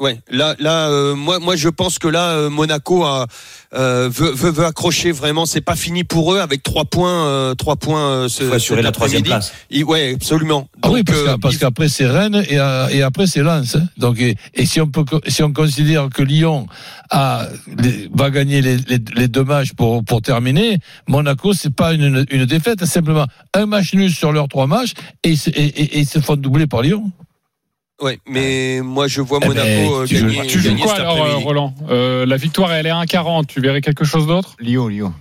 D: Ouais, là, là, euh, moi, moi, je pense que là, euh, Monaco a, euh, veut, veut, veut accrocher vraiment. C'est pas fini pour eux avec trois points, euh, trois points. euh, ce,
E: Il faut assurer
D: cet
E: la troisième place.
D: Il- ouais, absolument.
C: Ah oui,
D: Donc,
C: parce,
D: euh,
C: que- parce
D: il-
C: qu'après c'est Rennes et, et après c'est Lens. hein. Donc et, et si on peut si on considère que Lyon a les- va gagner les, les, les deux matchs pour pour terminer, Monaco c'est pas une, une défaite, c'est simplement un match nul sur leurs trois matchs et, et, et ils se font doubler par Lyon.
D: Ouais, mais moi, je vois
C: Eh
D: Monaco
C: ben,
D: euh,
C: tu joues-
D: gagner.
A: Tu joues
D: gagner
A: quoi
D: cet
A: alors, euh. Roland Euh, La victoire, elle est à 1,40. Tu verrais quelque chose d'autre?
G: Lyon, Lyon.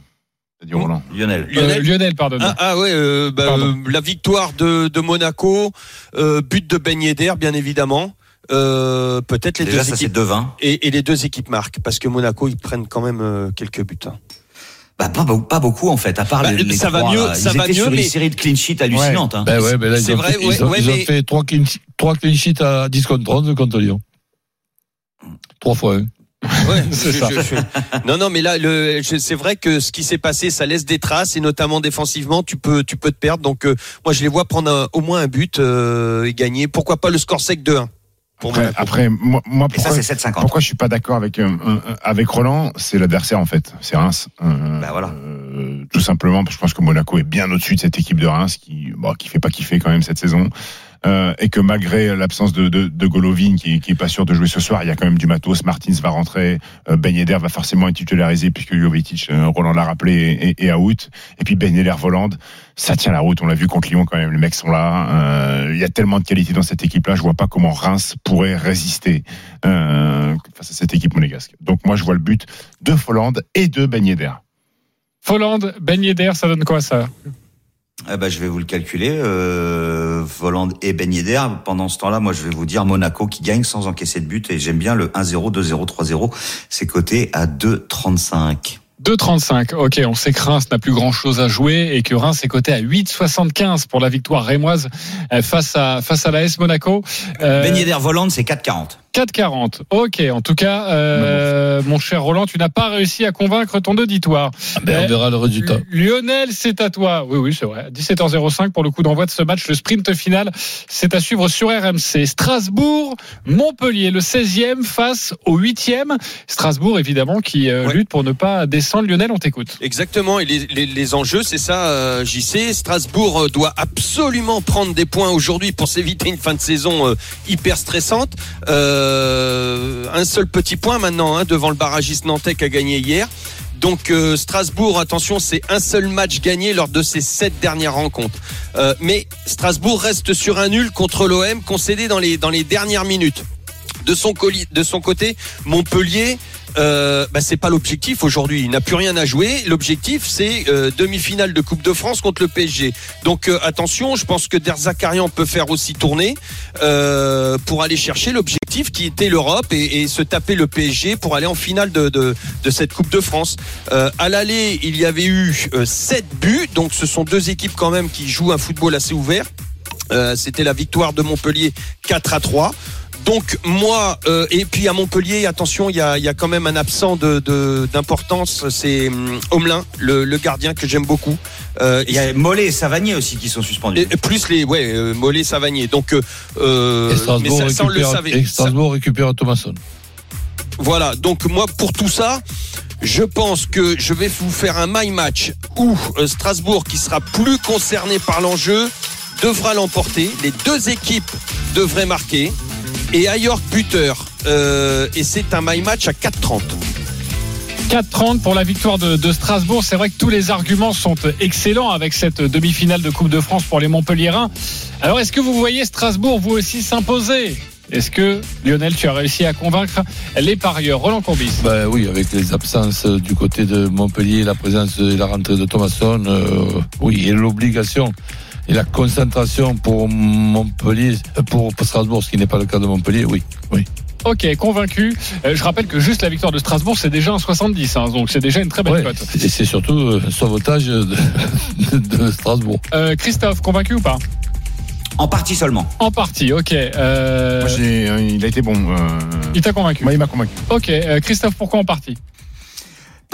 G: C'est dit Roland.
E: Lionel.
D: Lionel
A: Euh, Lionel, pardonne.
D: Ah, ah ouais, euh, bah,
A: Pardon.
D: euh, la victoire de, de Monaco, euh, but de Ben Yedder, bien évidemment. euh, peut-être les
E: Déjà,
D: deux
E: ça,
D: équipes
E: 2-20.
D: et, et les deux équipes marquent parce que Monaco ils prennent quand même euh, quelques buts. hein.
E: Bah, pas, beau- pas beaucoup en fait, à part
D: Bah,
E: les, les
D: ça va
E: trois,
D: mieux,
E: là.
D: ça
E: Ils
D: va
E: étaient
D: mieux,
E: sur
D: mais-
E: une série de clean sheets hallucinantes. hein.
C: Ben ouais, là, ils
D: C'est
C: ont,
D: vrai,
C: fait,
D: ouais,
C: ils ont,
D: ouais,
C: ils ont
D: mais-
C: fait 3 clean, trois clean sheets à 10 contre 11 contre Lyon. 3 fois 1.
D: Ouais,
A: C'est
D: je-
A: ça.
D: je- je- Non, non, mais là, c'est vrai que ce qui s'est passé, ça laisse des traces et notamment défensivement, tu peux, tu peux te perdre. Donc, euh, moi, je les vois prendre un- au moins un but euh, et gagner. Pourquoi pas le score sec 2-1 pour
G: Après, après, moi, moi,
E: Et ça,
G: pourquoi,
E: c'est 7,50.
G: pourquoi je suis pas d'accord avec euh, euh, avec Roland C'est l'adversaire en fait, c'est Reims. Euh,
E: Bah, voilà.
G: euh, tout simplement, parce que je pense que Monaco est bien au-dessus de cette équipe de Reims qui, bon, qui fait pas kiffer quand même cette saison. Euh, et que malgré l'absence de, de, Golovin qui, qui est pas sûr de jouer ce soir, il y a quand même du matos. Martins va rentrer, euh, Ben Yedder va forcément être titularisé puisque Jovetic, euh, Roland l'a rappelé, est, out. Et puis Ben Yedder Voland, ça tient la route. On l'a vu contre Lyon quand même. Les mecs sont là. Euh, Il y a tellement de qualité dans cette équipe-là. Je vois pas comment Reims pourrait résister face à cette équipe monégasque. Donc moi, je vois le but de Folland et de Ben Yedder.
A: Folland, Ben Yedder, ça donne quoi ça?
E: Eh ben, je vais vous le calculer. Euh, Voland et Ben Yedder. Pendant ce temps-là, moi, je vais vous dire Monaco qui gagne sans encaisser de but. Et j'aime bien le 1-0, 2-0, 3-0. C'est coté à 2,35.
A: 2,35. Ok, on sait que Reims n'a plus grand chose à jouer et que Reims est coté à 8,75 pour la victoire rémoise euh, face à face à l'AS Monaco. Euh,
E: Ben Yedder Voland, c'est 4,40.
A: 4,40. Ok, en tout cas, euh, mon cher Roland, tu n'as pas réussi à convaincre ton auditoire.
C: Ben,
A: Euh,
C: on verra le résultat.
A: Lionel, c'est à toi. Oui, oui, c'est vrai. 17h05 pour le coup d'envoi de ce match. Le sprint final, c'est à suivre sur RMC. Strasbourg, Montpellier, le 16e face au 8e. Strasbourg, évidemment, qui euh,
D: Ouais.
A: lutte pour ne pas descendre. Lionel, on t'écoute.
D: Exactement, et les, les, les enjeux, c'est ça, euh, JC. Strasbourg euh, doit absolument prendre des points aujourd'hui pour s'éviter une fin de saison euh, hyper stressante. Euh, un seul petit point maintenant hein, devant le barragiste nantais qui a gagné hier. Donc euh, Strasbourg, attention, c'est un seul match gagné lors de ces sept dernières rencontres. Euh, mais Strasbourg reste sur un nul contre l'OM concédé dans les, dernières minutes. De son côté, Montpellier, euh, bah, c'est pas l'objectif aujourd'hui. Il n'a plus rien à jouer. L'objectif, c'est euh, demi-finale de Coupe de France contre le PSG. Donc euh, attention, je pense que Derzakarian peut faire aussi tourner euh, pour aller chercher l'objectif qui était l'Europe et, et se taper le PSG pour aller en finale de, de, de cette Coupe de France. Euh, à l'aller, il y avait eu euh, 7 buts, donc ce sont deux équipes quand même qui jouent un football assez ouvert. Euh, C'était la victoire de Montpellier 4 à 3. Donc moi euh, et puis à Montpellier, attention, il y a, il y a quand même un absent de de- d'importance, c'est hum, Homelin, le, le gardien que j'aime beaucoup. Euh,
E: Il y a Mollet et Savanier aussi qui sont suspendus.
D: et- et plus les ouais euh, Mollet, Savanier. Donc euh,
C: Et
D: mais ça, ça, on le
C: récupère,
D: savait.
C: et
D: Ça-
C: Strasbourg récupère Thomasson.
D: voilà, donc moi pour tout ça, je pense que je vais vous faire un my match où Strasbourg, qui sera plus concerné par l'enjeu, devra l'emporter. Les deux équipes devraient marquer. Et Ayork buteur. Euh, et c'est un my match à 4,30.
A: 4-30 pour la victoire de, de Strasbourg. C'est vrai que tous les arguments sont excellents avec cette demi-finale de Coupe de France pour les Montpelliérains. Alors, est-ce que vous voyez Strasbourg vous aussi s'imposer? Est-ce que, Lionel, tu as réussi à convaincre les parieurs? Roland Courbis
C: Ben oui, avec les absences du côté de Montpellier, la présence et la rentrée de Thomasson, euh, oui, et l'obligation et la concentration pour Montpellier, euh, pour, Strasbourg, ce qui n'est pas le cas de Montpellier, oui, oui.
A: Ok, convaincu. Euh, je rappelle que juste la victoire de Strasbourg, c'est déjà un 70, hein, donc c'est déjà une très belle
C: Ouais.
A: cote.
C: Et c'est surtout euh, un sauvetage de, de Strasbourg.
A: Euh, Christophe, convaincu ou pas?
E: En partie seulement.
A: En partie, ok. Euh,
G: Moi, j'ai- euh, il a été bon. euh,
A: il t'a convaincu
G: moi, il m'a convaincu.
A: Ok, euh, Christophe, pourquoi en partie?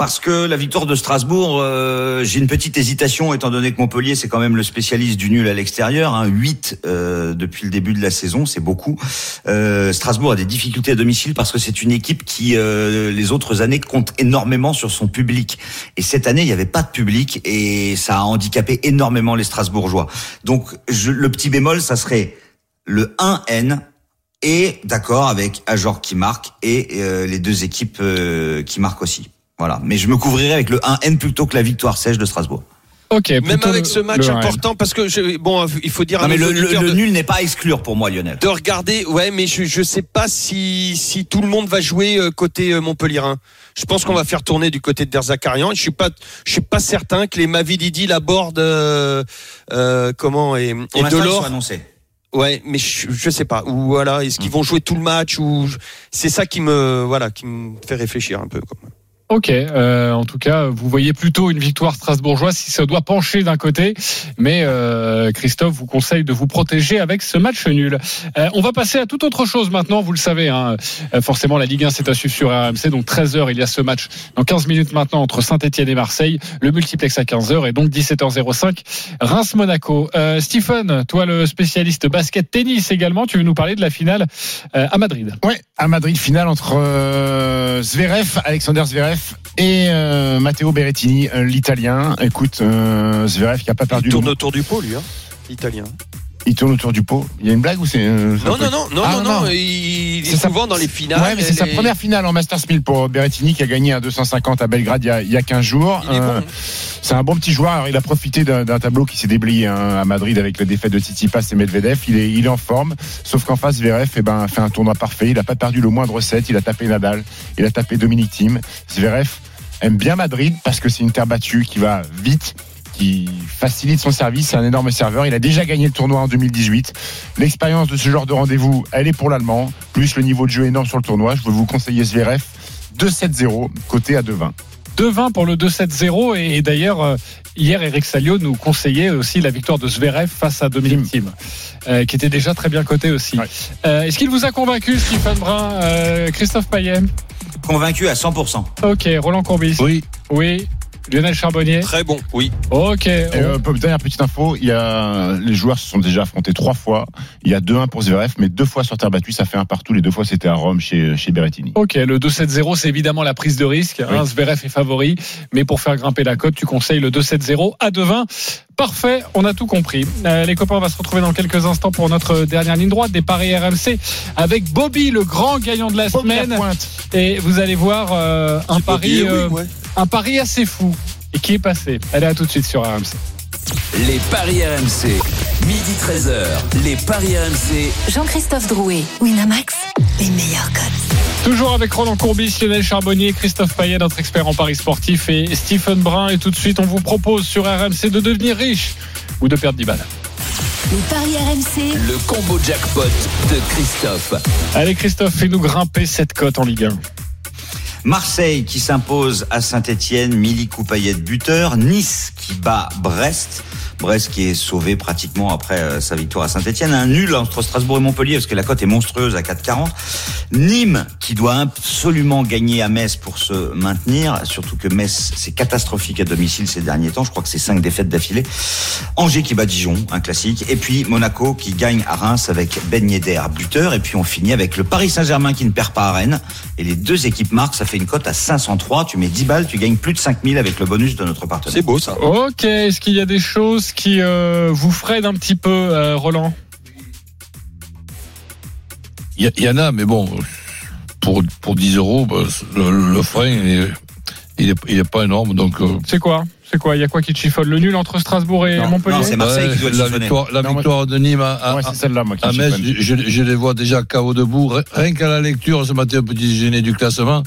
E: Parce que la victoire de Strasbourg, euh, j'ai une petite hésitation étant donné que Montpellier c'est quand même le spécialiste du nul à l'extérieur. Hein, 8 euh, depuis le début de la saison, c'est beaucoup. Euh, Strasbourg a des difficultés à domicile parce que c'est une équipe qui euh, les autres années compte énormément sur son public. Et cette année il n'y avait pas de public et ça a handicapé énormément les Strasbourgeois. Donc je, le petit bémol, ça serait le 1N et d'accord avec Ajor qui marque et euh, les deux équipes euh, qui marquent aussi. Voilà. Mais je me couvrirai avec le 1N plutôt que la victoire sèche de Strasbourg.
A: Ok,
D: Même avec ce match
A: le 1N.
D: important, parce que je, bon, il faut dire à
E: Non, mais le, le- le
D: de-
E: nul n'est pas à exclure pour moi, Lionel.
D: de regarder. Ouais, mais je je sais pas si si tout le monde va jouer euh, côté euh, Montpellierin. Je pense qu'on va faire tourner du côté de Derzakarian. Je suis pas je suis pas certain que les Mavididi, la Borde, euh, euh, comment et, et Delors.
E: annoncés.
D: Ouais, mais je, je sais pas. Ou voilà, est-ce qu'ils vont jouer tout le match ou c'est ça qui me voilà qui me fait réfléchir un peu. Quoi.
A: Ok, euh, en tout cas, vous voyez plutôt une victoire strasbourgeoise si ça doit pencher d'un côté, mais euh, Christophe vous conseille de vous protéger avec ce match nul. Euh, on va passer à toute autre chose maintenant, vous le savez, hein, forcément la Ligue 1 c'est à suivre sur RMC, donc 13h il y a ce match dans 15 minutes maintenant entre Saint-Etienne et Marseille, le multiplex à 15h et donc 17h05 Reims-Monaco. Stephen, toi le spécialiste basket-tennis également, tu veux nous parler de la finale à Madrid?
G: Ouais, à Madrid, finale entre Zverev, Alexander Zverev et euh, Matteo Berrettini, euh, l'italien. Écoute, euh, Zverev qui a pas perdu.
D: Il tourne autour du pot lui, hein, l'italien.
G: Il tourne autour du pot. Il y a une blague ou c'est euh, c'est un
D: Non
G: peu-
D: non non non
G: Ah,
D: non non, il
G: C'est
D: est
G: sa-
D: souvent dans les finales.
G: Ouais, mais c'est sa première finale en Masters 1000 pour Berrettini qui a gagné à 250 à Belgrade il y a, il y a 15 jours.
D: Bon,
G: Euh,
D: hein.
G: c'est un bon petit joueur. Alors, il a profité d'un d'un tableau qui s'est déblayé hein, à Madrid avec la défaite de Tsitsipas et Medvedev. Il est, il est en forme. Sauf qu'en face, Zverev eh ben, fait un tournoi parfait. Il n'a pas perdu le moindre set. Il a tapé Nadal. Il a tapé Dominic Thiem. Zverev aime bien Madrid parce que c'est une terre battue qui va vite qui facilite son service, c'est un énorme serveur. Il a déjà gagné le tournoi en 2018. L'expérience de ce genre de rendez-vous, elle est pour l'Allemand, plus le niveau de jeu énorme sur le tournoi. Je veux vous conseiller Zverev 2-7-0, côté à 2-20.
A: 2-20 pour le 2-7-0 et, et d'ailleurs euh, hier Eric Salio nous conseillait aussi la victoire de Zverev face à Dominic Thiem euh, qui était déjà très bien coté aussi. Euh, Est-ce qu'il vous a convaincu Stephen Brun, euh, Christophe Payet?
E: Convaincu à 100%.
A: Ok, Roland Courbis?
C: Oui.
A: Oui. Lionel Charbonnier
D: Très bon, oui.
A: Ok.
G: Et, euh, dernière petite info, il y a, les joueurs se sont déjà affrontés trois fois. Il y a 2-1 pour Zverev, mais deux fois sur terre battue, ça fait un partout. Les deux fois, c'était à Rome chez, chez Berrettini.
A: Ok, le 2-7-0, c'est évidemment la prise de risque. Hein, Zverev est favori, mais pour faire grimper la cote, tu conseilles le 2-7-0 à 2-20. Parfait, on a tout compris. Euh, les copains, on va se retrouver dans quelques instants pour notre dernière ligne droite des paris RMC avec Bobby, le grand gagnant de la semaine. Et vous allez voir euh, un pari,
D: oui,
A: euh,
D: ouais.
A: un pari assez fou et qui est passé. Allez, à tout de suite sur RMC.
F: Les paris RMC. Midi 13h. Les paris RMC.
B: Jean-Christophe Drouet, Winamax, les meilleurs codes.
A: Toujours avec Roland Courbis, Lionel Charbonnier, Christophe Payet, notre expert en paris sportif, et Stephen Brun. Et tout de suite, on vous propose sur RMC de devenir riche ou de perdre 10 balles.
B: Les paris RMC,
F: Le combo jackpot de Christophe.
A: Allez, Christophe, fais-nous grimper cette cote en Ligue 1.
E: Marseille qui s'impose à Saint-Etienne, Milik Payet buteur. Nice qui bat Brest. Brest qui est sauvé pratiquement après euh, sa victoire à Saint-Etienne. Un nul entre Strasbourg et Montpellier parce que la cote est monstrueuse à 4,40. Nîmes qui doit absolument gagner à Metz pour se maintenir. Surtout que Metz c'est catastrophique à domicile ces derniers temps. Je crois que c'est cinq défaites d'affilée. Angers qui bat Dijon, un classique. Et puis Monaco qui gagne à Reims avec Ben Yedder buteur. Et puis on finit avec le Paris Saint-Germain qui ne perd pas à Rennes. Et les deux équipes marquent. Ça fait une cote à 503. Tu mets 10 balles, tu gagnes plus de 5000 avec le bonus de notre partenaire.
D: C'est beau ça.
A: Ok, est-ce qu'il y a des choses qui euh, vous freinent un petit peu, euh, Roland
C: Il y, en a, mais bon, pour, pour 10 euros, bah, le, le frein, il est, il est, il est pas énorme. Donc, euh,
A: C'est quoi? C'est quoi? Il y a quoi qui te chiffonne? Le nul entre Strasbourg et Montpellier
E: non, c'est Marseille
C: ouais,
E: qui doit
C: la victoire, la
G: Non, moi-
C: victoire de Nîmes à, à,
G: Ouais, c'est celle-là, moi, qui
C: à Metz, je, je les vois déjà KO debout. Rien qu'à la lecture ce matin au petit déjeuner du classement,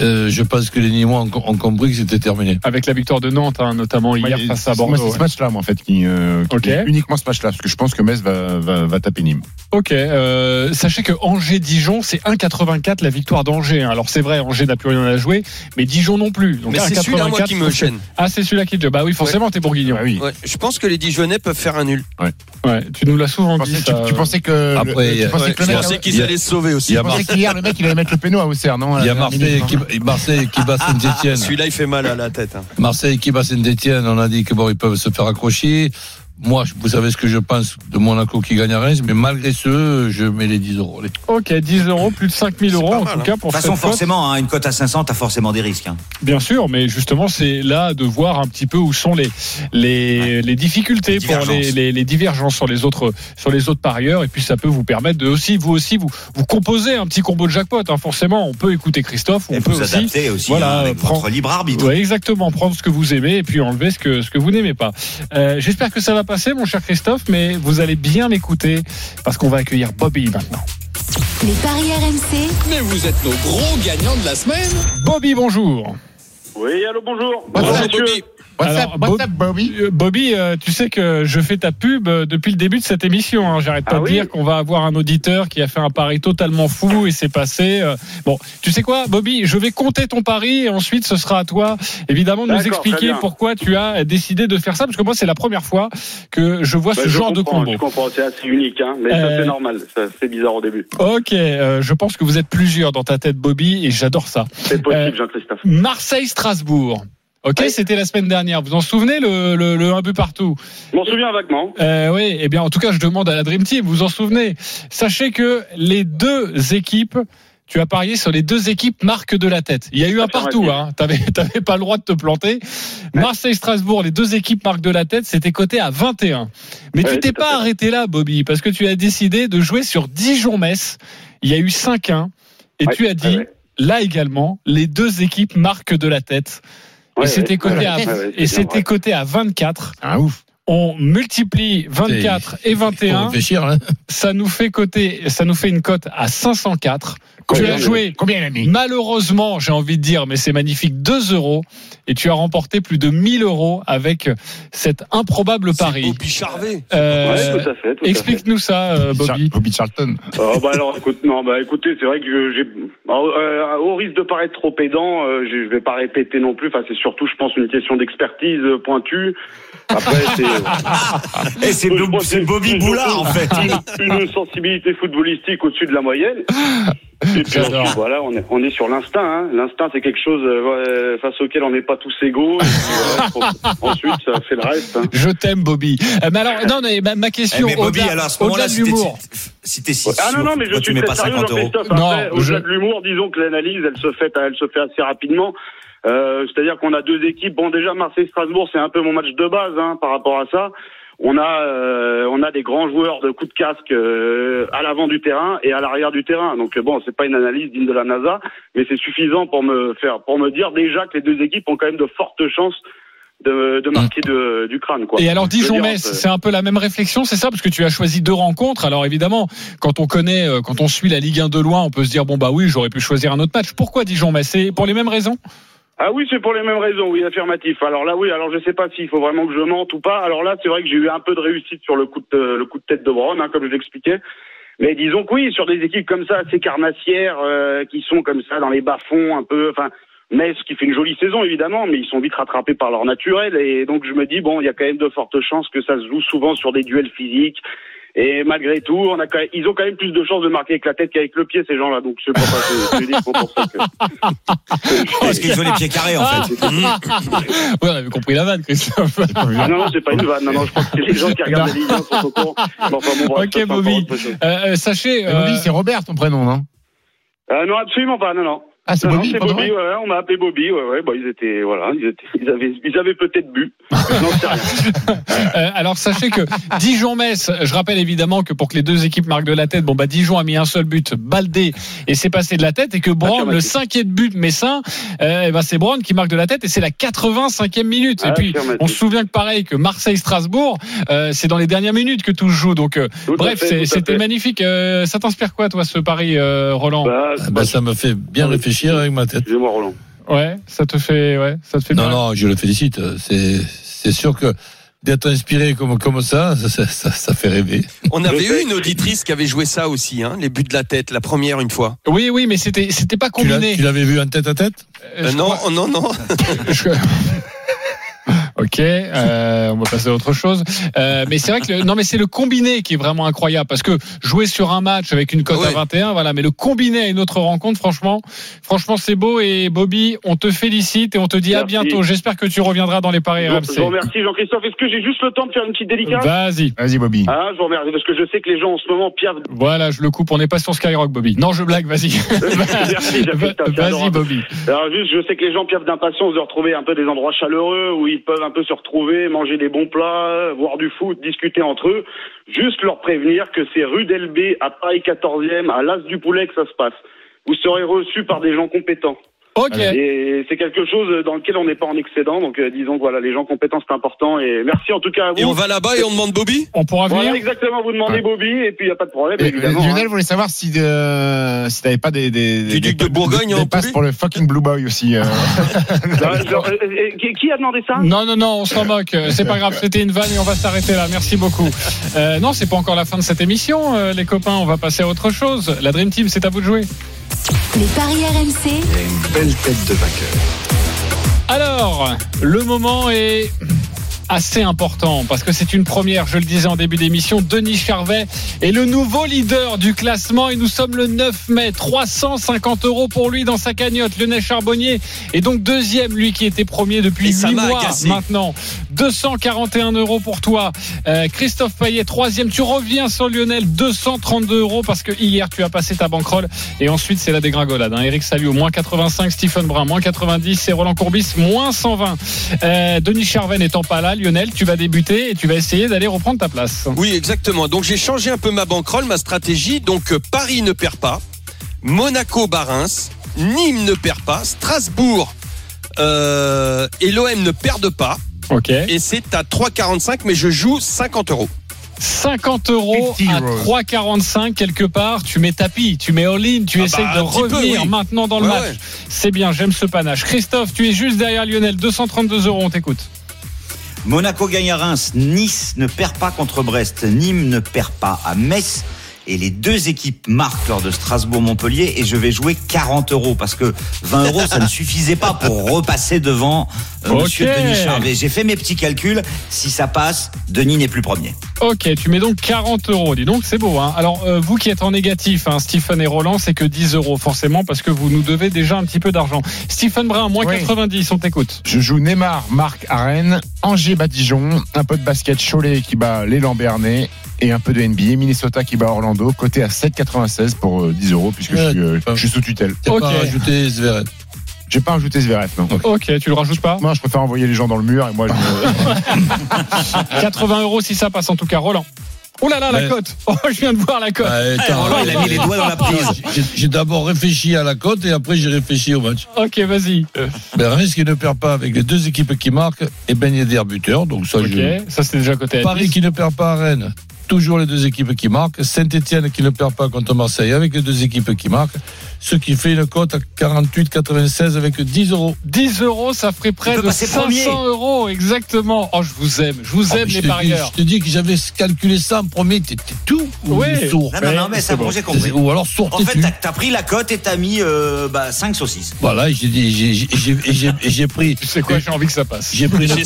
C: euh, je pense que les Nîmois ont, ont compris que c'était terminé.
A: Avec la victoire de Nantes, hein, notamment hier
G: Ouais,
A: face à Bordeaux.
G: c'est ce match-là, moi, en fait, qui, euh, qui est uniquement ce match-là, parce que je pense que Metz va, va, va taper Nîmes.
A: Ok, euh, sachez que Angers-Dijon, c'est 1,84 la victoire d'Angers. hein. Alors c'est vrai, Angers n'a plus rien à jouer, mais Dijon non plus. Donc
D: Mais c'est celui-là, moi,
A: 1,84,
D: qui me gêne.
A: Ah, c'est celui-là qui te... Bah oui, forcément, t'es bourguignon.
G: Ah oui.
D: Ouais, je pense que les Dijonais peuvent faire un nul.
A: Ouais, tu nous l'as souvent
G: Tu
A: dit.
G: tu, tu pensais que,
C: Après,
G: le, tu pensais
D: Ouais,
G: tu
D: qu'ils allaient se sauver aussi.
C: il y a
G: pensais qu'hier, le mec, il allait mettre le péno à Auxerre, non
C: Il y a
G: la
C: Marseille Marseille qui bat Saint-Etienne.
D: Celui-là, il fait mal à la tête. hein.
C: Marseille qui bat Saint-Etienne, on a dit que bon, ils peuvent se faire accrocher. Moi, vous savez ce que je pense de Monaco qui gagne à Reims, mais malgré ce, je mets les 10 euros. Allez.
A: Ok, 10 euros, plus de 5000 euros en
D: mal,
A: tout
D: hein.
A: cas pour
E: De toute façon,
A: cette cote.
E: forcément, hein, une cote à 500, t'as forcément des risques. hein.
A: Bien sûr, mais justement, c'est là de voir un petit peu où sont les les, les difficultés
E: Les
A: pour les,
E: divergences.
A: les, les divergences sur les autres sur les autres parieurs, et puis ça peut vous permettre de aussi vous aussi vous vous composer un petit combo de jackpot. hein. Forcément, on peut écouter Christophe, on
E: Et
A: peut
E: vous
A: aussi
E: adapter aussi
A: voilà,
E: hein, avec votre libre arbitre.
A: Ouais, exactement. Prendre ce que vous aimez et puis enlever ce que, ce que vous n'aimez pas. Euh, J'espère que ça va passer, mon cher Christophe, mais vous allez bien l'écouter parce qu'on va accueillir Bobby maintenant.
B: les paris RMC,
F: Mais vous êtes nos gros gagnants de la semaine.
A: Bobby, bonjour.
M: Oui, allô, bonjour.
A: Bonjour,
M: Bonjour, monsieur.
A: Bobby. Alors, Bobby, Bobby, euh, tu sais que je fais ta pub euh, depuis le début de cette émission. hein. J'arrête pas
M: Ah
A: de
M: oui
A: dire qu'on va avoir un auditeur qui a fait un pari totalement fou et c'est passé. euh. Bon, tu sais quoi, Bobby, je vais compter ton pari et ensuite ce sera à toi, évidemment, de nous expliquer pourquoi tu as décidé de faire ça. Parce que moi, c'est la première fois que je vois
M: Bah,
A: ce
M: je
A: genre de combo.
M: Je comprends, c'est assez unique, hein, mais ça
A: Euh,
M: c'est normal. Ça, C'est bizarre au début.
A: Ok, euh, je pense que vous êtes plusieurs dans ta tête, Bobby, et j'adore ça.
M: C'est possible,
A: Euh,
M: Jean-Christophe.
A: Marseille-Strasbourg. Ok, c'était la semaine dernière. Vous en souvenez le, le, le un but partout?
M: Je m'en souviens vaguement.
A: Euh, oui, eh bien, en tout cas, je demande à la Dream Team, vous vous en souvenez Sachez que les deux équipes, tu as parié sur les deux équipes marques de la tête. Il y a eu un partout, hein. T'avais, t'avais pas le droit de te planter. Marseille-Strasbourg, les deux équipes marques de la tête, c'était coté à 21. Mais
M: Ouais,
A: tu t'es pas arrêté là, Bobby, parce que tu as décidé de jouer sur Dijon-Metz. Il y a eu 5-1. Et
M: Ouais,
A: tu as dit, là également, les deux équipes marques de la tête.
M: Ouais,
A: et c'était
M: ouais,
A: coté
M: ouais,
A: à,
M: ouais, ouais,
A: et
M: c'est
A: c'était
M: bien,
A: coté à 24
G: Ah ouf.
A: On multiplie 24 et
C: Faut
A: 21,
C: réfléchir, hein.
A: ça nous fait coter, ça nous fait une cote à 504. tu
M: Combien
A: as
M: de-
A: joué,
G: Combien il a mis
A: malheureusement, j'ai envie de dire, mais c'est magnifique, 2 euros, et tu as remporté plus de 1000 euros avec cet improbable pari.
D: Bobby Charvet.
A: Euh,
M: Ouais, tout à fait.
A: Explique-nous ça, euh, Bobby.
G: Bobby Charlton.
M: Oh, bah alors, écoute, non, bah écoutez, c'est vrai que j'ai, euh, au risque de paraître trop pédant, euh, je vais pas répéter non plus. Enfin, c'est surtout, je pense, une question d'expertise euh, pointue. Après, c'est.
E: Et c'est
M: Je
E: Bo-
M: pense que
E: c'est Bobby Boulard, en fait.
M: Une, une sensibilité footballistique au-dessus de la moyenne. Et puis voilà, on est, on est sur l'instinct. Hein. L'instinct, c'est quelque chose euh, face auquel on n'est pas tous égaux. Et puis, pense- ensuite, ça fait le reste. Hein.
A: Je t'aime, Bobby. Euh, mais alors, non, mais ma, ma
E: Eh,
A: question,
E: mais Bobby,
A: au-delà
E: alors à ce
A: au-delà
E: moment-là,
A: de
E: si t'es
A: l'humour.
E: si t'es si
M: Ah non, non, mais je
E: tu
M: suis
E: mets
M: très
E: pas
M: sérieux,
E: 50 euros
M: Jean-Christophe.
A: Non,
M: Après,
A: je-
M: au-delà de l'humour, disons que l'analyse, elle se fait, elle se fait assez rapidement. Euh, C'est-à-dire qu'on a deux équipes. Bon, déjà, Marseille-Strasbourg, c'est un peu mon match de base hein, par rapport à ça. On a, euh, on a des grands joueurs de coups de casque euh, à l'avant du terrain et à l'arrière du terrain. Donc euh, bon, c'est pas une analyse digne de la NASA, mais c'est suffisant pour me faire, pour me dire déjà que les deux équipes ont quand même de fortes chances de, de marquer de- du crâne. Quoi.
A: Et alors Dijon-Metz,
M: euh,
A: c'est un peu la même réflexion, c'est ça? Parce que tu as choisi deux rencontres. Alors évidemment, quand on connaît, euh, quand on suit la Ligue 1 de loin, on peut se dire bon bah oui, j'aurais pu choisir un autre match. Pourquoi Dijon-Metz? C'est pour les mêmes raisons?
M: Ah oui, c'est pour les mêmes raisons, oui, affirmatif. Alors là, oui, alors je sais pas s'il faut vraiment que je mente ou pas. Alors là, c'est vrai que j'ai eu un peu de réussite sur le coup de, le coup de tête de Brown, hein, comme je l'expliquais. Mais disons que oui, sur des équipes comme ça, assez carnassières, euh, qui sont comme ça dans les bas-fonds, un peu, enfin, Metz qui fait une jolie saison évidemment, mais ils sont vite rattrapés par leur naturel. Et donc je me dis, bon, il y a quand même de fortes chances que ça se joue souvent sur des duels physiques. Et malgré tout, on a quand même, ils ont quand même plus de chances de marquer avec la tête qu'avec le pied, ces gens-là. Donc c'est pour ça que c'est uniquement pour ça que.
E: Parce qu'ils ont les pieds carrés, en fait.
A: Oui, on avait compris la vanne, Christophe.
M: Ah non, non, c'est pas une vanne. Non, non, je crois que c'est les gens qui regardent la Ligue 1 sont au courant. Mais enfin, bon, bref,
A: Ok, Bobby. Euh, euh, sachez, euh,
G: Bobby, c'est Robert ton prénom, non?
M: Euh, non, absolument pas, non, non.
G: Ah, c'est Bobby,
M: ouais, on m'a appelé Bobby, ouais, ouais, bah, ils étaient, voilà, ils étaient, ils avaient, ils avaient peut-être bu.
A: Euh, alors sachez que Dijon-Metz, je rappelle évidemment que pour que les deux équipes marquent de la tête, bon bah Dijon a mis un seul but, Baldé, et c'est passé de la tête, et que Brown, le cinquième but messin, euh, eh ben, c'est Brown qui marque de la tête, et c'est la 85e minute. Et
M: Ah,
A: puis on se souvient que pareil que Marseille-Strasbourg, euh, c'est dans les dernières minutes que tout se joue. Donc euh,
M: Tout
A: bref, c'était magnifique. Euh, ça t'inspire quoi toi ce pari, euh, Roland?
M: Bah,
C: Ah ben, ça me fait bien réfléchir avec ma tête.
M: excusez-moi, Roland.
A: Ouais, ça te fait, ouais, ça te fait
C: Non,
A: bien.
C: non, je le félicite. C'est, c'est sûr que d'être inspiré comme, comme ça, ça, ça, ça- ça fait rêver.
D: On avait eu une auditrice qui avait joué ça aussi, hein, les buts de la tête, la première une fois.
A: Oui, oui, mais c'était, c'était pas combiné.
C: tu l'avais vu en tête à tête?
A: Euh,
D: Euh, non,
A: crois-
D: oh, non, non.
A: Je- Ok, euh, on va passer à autre chose. Euh, mais c'est vrai que le, non, mais c'est le combiné qui est vraiment incroyable parce que jouer sur un match avec une cote
D: Ouais.
A: à 21, voilà, mais le combiné à une autre rencontre, franchement, franchement, c'est beau et Bobby, on te félicite et on te dit à bientôt. J'espère que tu reviendras dans les paris
M: Je je vous
A: RMC.
M: remercie, Jean-Christophe. Est-ce que j'ai juste le temps de faire une petite dédicace?
A: Vas-y.
G: Vas-y, Bobby.
M: Ah, je vous remercie, parce que je sais que les gens en ce moment piavent.
A: Voilà, je le coupe. On n'est pas sur Skyrock, Bobby. Non, je blague. Vas-y.
M: Merci,
A: Vas-y. Bobby.
M: Alors juste, je sais que les gens piavent d'impatience de retrouver un peu des endroits chaleureux où ils peuvent un peu se retrouver, manger des bons plats, voir du foot, discuter entre eux. Juste leur prévenir que c'est rue d'Elbé, à Paris 14e, à l'As du Poulet que ça se passe. Vous serez reçus par des gens compétents.
A: Ok.
M: Et c'est quelque chose dans lequel on n'est pas en excédent. Donc euh, disons que voilà, les gens compétents c'est important. Et merci en tout cas à vous.
D: Et on va là-bas et on demande Bobby
A: On pourra venir
M: Voilà, exactement. Vous demandez
G: Ouais.
M: Bobby et puis il y a pas de problème.
G: Et,
M: évidemment.
G: Lionel
M: hein.
G: voulait savoir si, euh, si t'avais pas des, des,
D: Du
G: des,
D: duc de Bourgogne en
G: passes
D: plus
G: pour le fucking Blue Boy aussi. euh.
M: Non, genre, euh, euh, qui- a demandé ça?
A: Non, non, non, on s'en moque. Euh, C'est pas grave, c'était une vanne et on va s'arrêter là. Merci beaucoup. Euh, non, c'est pas encore la fin de cette émission, euh, les copains. On va passer à autre chose. La Dream Team, c'est à vous de jouer.
B: Les paris RMC.
N: Belle tête de vainqueur.
A: Alors, le moment est assez important parce que c'est une première, je le disais en début d'émission, Denis Charvet est le nouveau leader du classement et nous sommes le 9 mai, 350 euros pour lui dans sa cagnotte. Lionel Charbonnier est donc deuxième, lui qui était premier depuis
D: Et ça
A: 8
D: m'a
A: mois maintenant. 241 euros pour toi. Euh, Christophe Payet, troisième. Tu reviens sur Lionel, 232 euros parce que hier tu as passé ta banquerolle et ensuite c'est la dégringolade. Hein. Eric Salio, moins 85, Stephen Brun, moins 90 et Roland Courbis, moins 120. Euh, Denis Charvet n'étant pas là, Lionel, tu vas débuter et tu vas essayer d'aller reprendre ta place.
D: Oui, exactement. Donc j'ai changé un peu ma banquerolle, ma stratégie. Donc euh, Paris ne perd pas, Monaco bat Reims, Nîmes ne perd pas, Strasbourg et l'OM ne perdent pas.
A: Ok.
D: Et c'est à 3,45, mais je joue 50 euros.
A: 50 euros
G: 50
A: à
G: euros.
A: 3,45 quelque part. Tu mets tapis, tu mets all-in, tu
D: Ah
A: essayes
D: bah,
A: de
D: peu,
A: revenir
D: oui.
A: maintenant dans le
D: Ouais,
A: match.
D: ouais.
A: C'est bien, j'aime ce panache. Christophe, tu es juste derrière Lionel, 232 euros, on t'écoute.
E: Monaco gagne à Reims, Nice ne perd pas contre Brest, Nîmes ne perd pas à Metz. Et les deux équipes marquent lors de Strasbourg-Montpellier et je vais jouer 40 euros parce que 20 euros ça ne suffisait pas pour repasser devant euh,
A: Ok.
E: Monsieur Denis Charvet. J'ai fait mes petits calculs. Si ça passe, Denis n'est plus premier.
A: Ok, tu mets donc 40 euros. Dis donc, c'est beau. Hein Alors, euh, vous qui êtes en négatif, hein, Stephen et Roland, c'est que 10 euros, forcément, parce que vous nous devez déjà un petit peu d'argent. Stephen Brun, moins
G: Oui.
A: 90, on t'écoute.
G: Je joue Neymar, Marc à Rennes, Angers bat Dijon, un peu de basket Cholet qui bat l'élan Bernay et un peu de NBA, Minnesota qui bat Orlando, côté à 7,96 pour euh, 10 euros puisque je, suis, euh, je suis sous tutelle.
C: T'as
A: Ok.
C: pas rajouté Zverev.
G: J'ai pas ajouté Zverev, non.
A: Ok, tu le rajoutes pas
G: Moi, je préfère envoyer les gens dans le mur et moi, je...
A: 80 euros si ça passe, en tout cas. Roland. Oh là là, la
C: Ouais.
A: cote Oh, je viens de voir la cote
C: attends,
E: Roland, il a mis les doigts dans la prise.
C: J'ai- d'abord réfléchi à la cote et après j'ai réfléchi au match.
A: Ok, vas-y.
C: Ben, Reims qui ne perd pas avec les deux équipes qui marquent et Ben Yedder buteur. Donc ça,
A: Ok,
C: je...
A: ça c'était déjà côté à
C: Paris
A: 10.
C: qui ne perd pas à Rennes. Toujours les deux équipes qui marquent. Saint-Etienne qui ne perd pas contre Marseille avec les deux équipes qui marquent. Ce qui fait une cote à 48,96 avec 10 euros.
A: 10 euros, ça ferait près de
E: passer
A: 500
E: premier.
A: euros, exactement. Oh, je vous aime, je vous
C: Oh,
A: aime
C: je
A: les
C: dis-
A: parieurs.
C: Je te dis que j'avais calculé ça en premier. T'étais tout ou
A: Oui.
C: sourd
E: Non, non, non, mais ça, bon, j'ai compris.
C: Ou alors
E: En
C: sortais
E: fait, t'as pris la cote et t'as mis euh, bah, 5 saucisses.
C: Voilà, et j'ai dit, j'ai- pris.
A: Tu sais quoi, j'ai envie que ça passe.
C: J'ai pris une,
D: en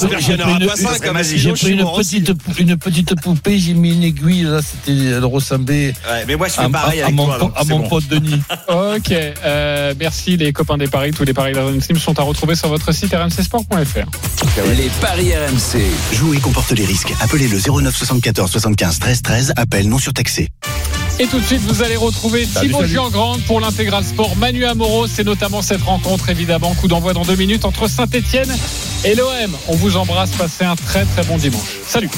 C: une-
D: pas 5, mais
C: j'ai
D: sinon je
C: pris
D: suis
C: une une petite poupée, j'ai mis une aiguille, là, c'était, elle ressemblait
E: Ouais, mais moi, je
C: à,
E: fais pareil
C: à- à
E: avec
C: mon,
E: toi. donc
C: à
E: c'est
C: mon
E: bon.
C: pote Denis.
A: Ok, euh, merci les copains des paris. Tous les paris de la Dream Team sont à retrouver sur votre site rmcsport.fr.
F: Les paris RMC.
N: Jouer comporte les risques. Appelez le 09 74 75 13 13. Appel non surtaxé.
A: Et tout de suite, vous allez retrouver
G: Salut,
A: Thibaut. Giangrande pour l'intégral sport. Manu Amoro, c'est notamment cette rencontre, évidemment. Coup d'envoi dans deux minutes entre Saint-Etienne et l'OM. On vous embrasse. Passez un très très bon dimanche. Salut.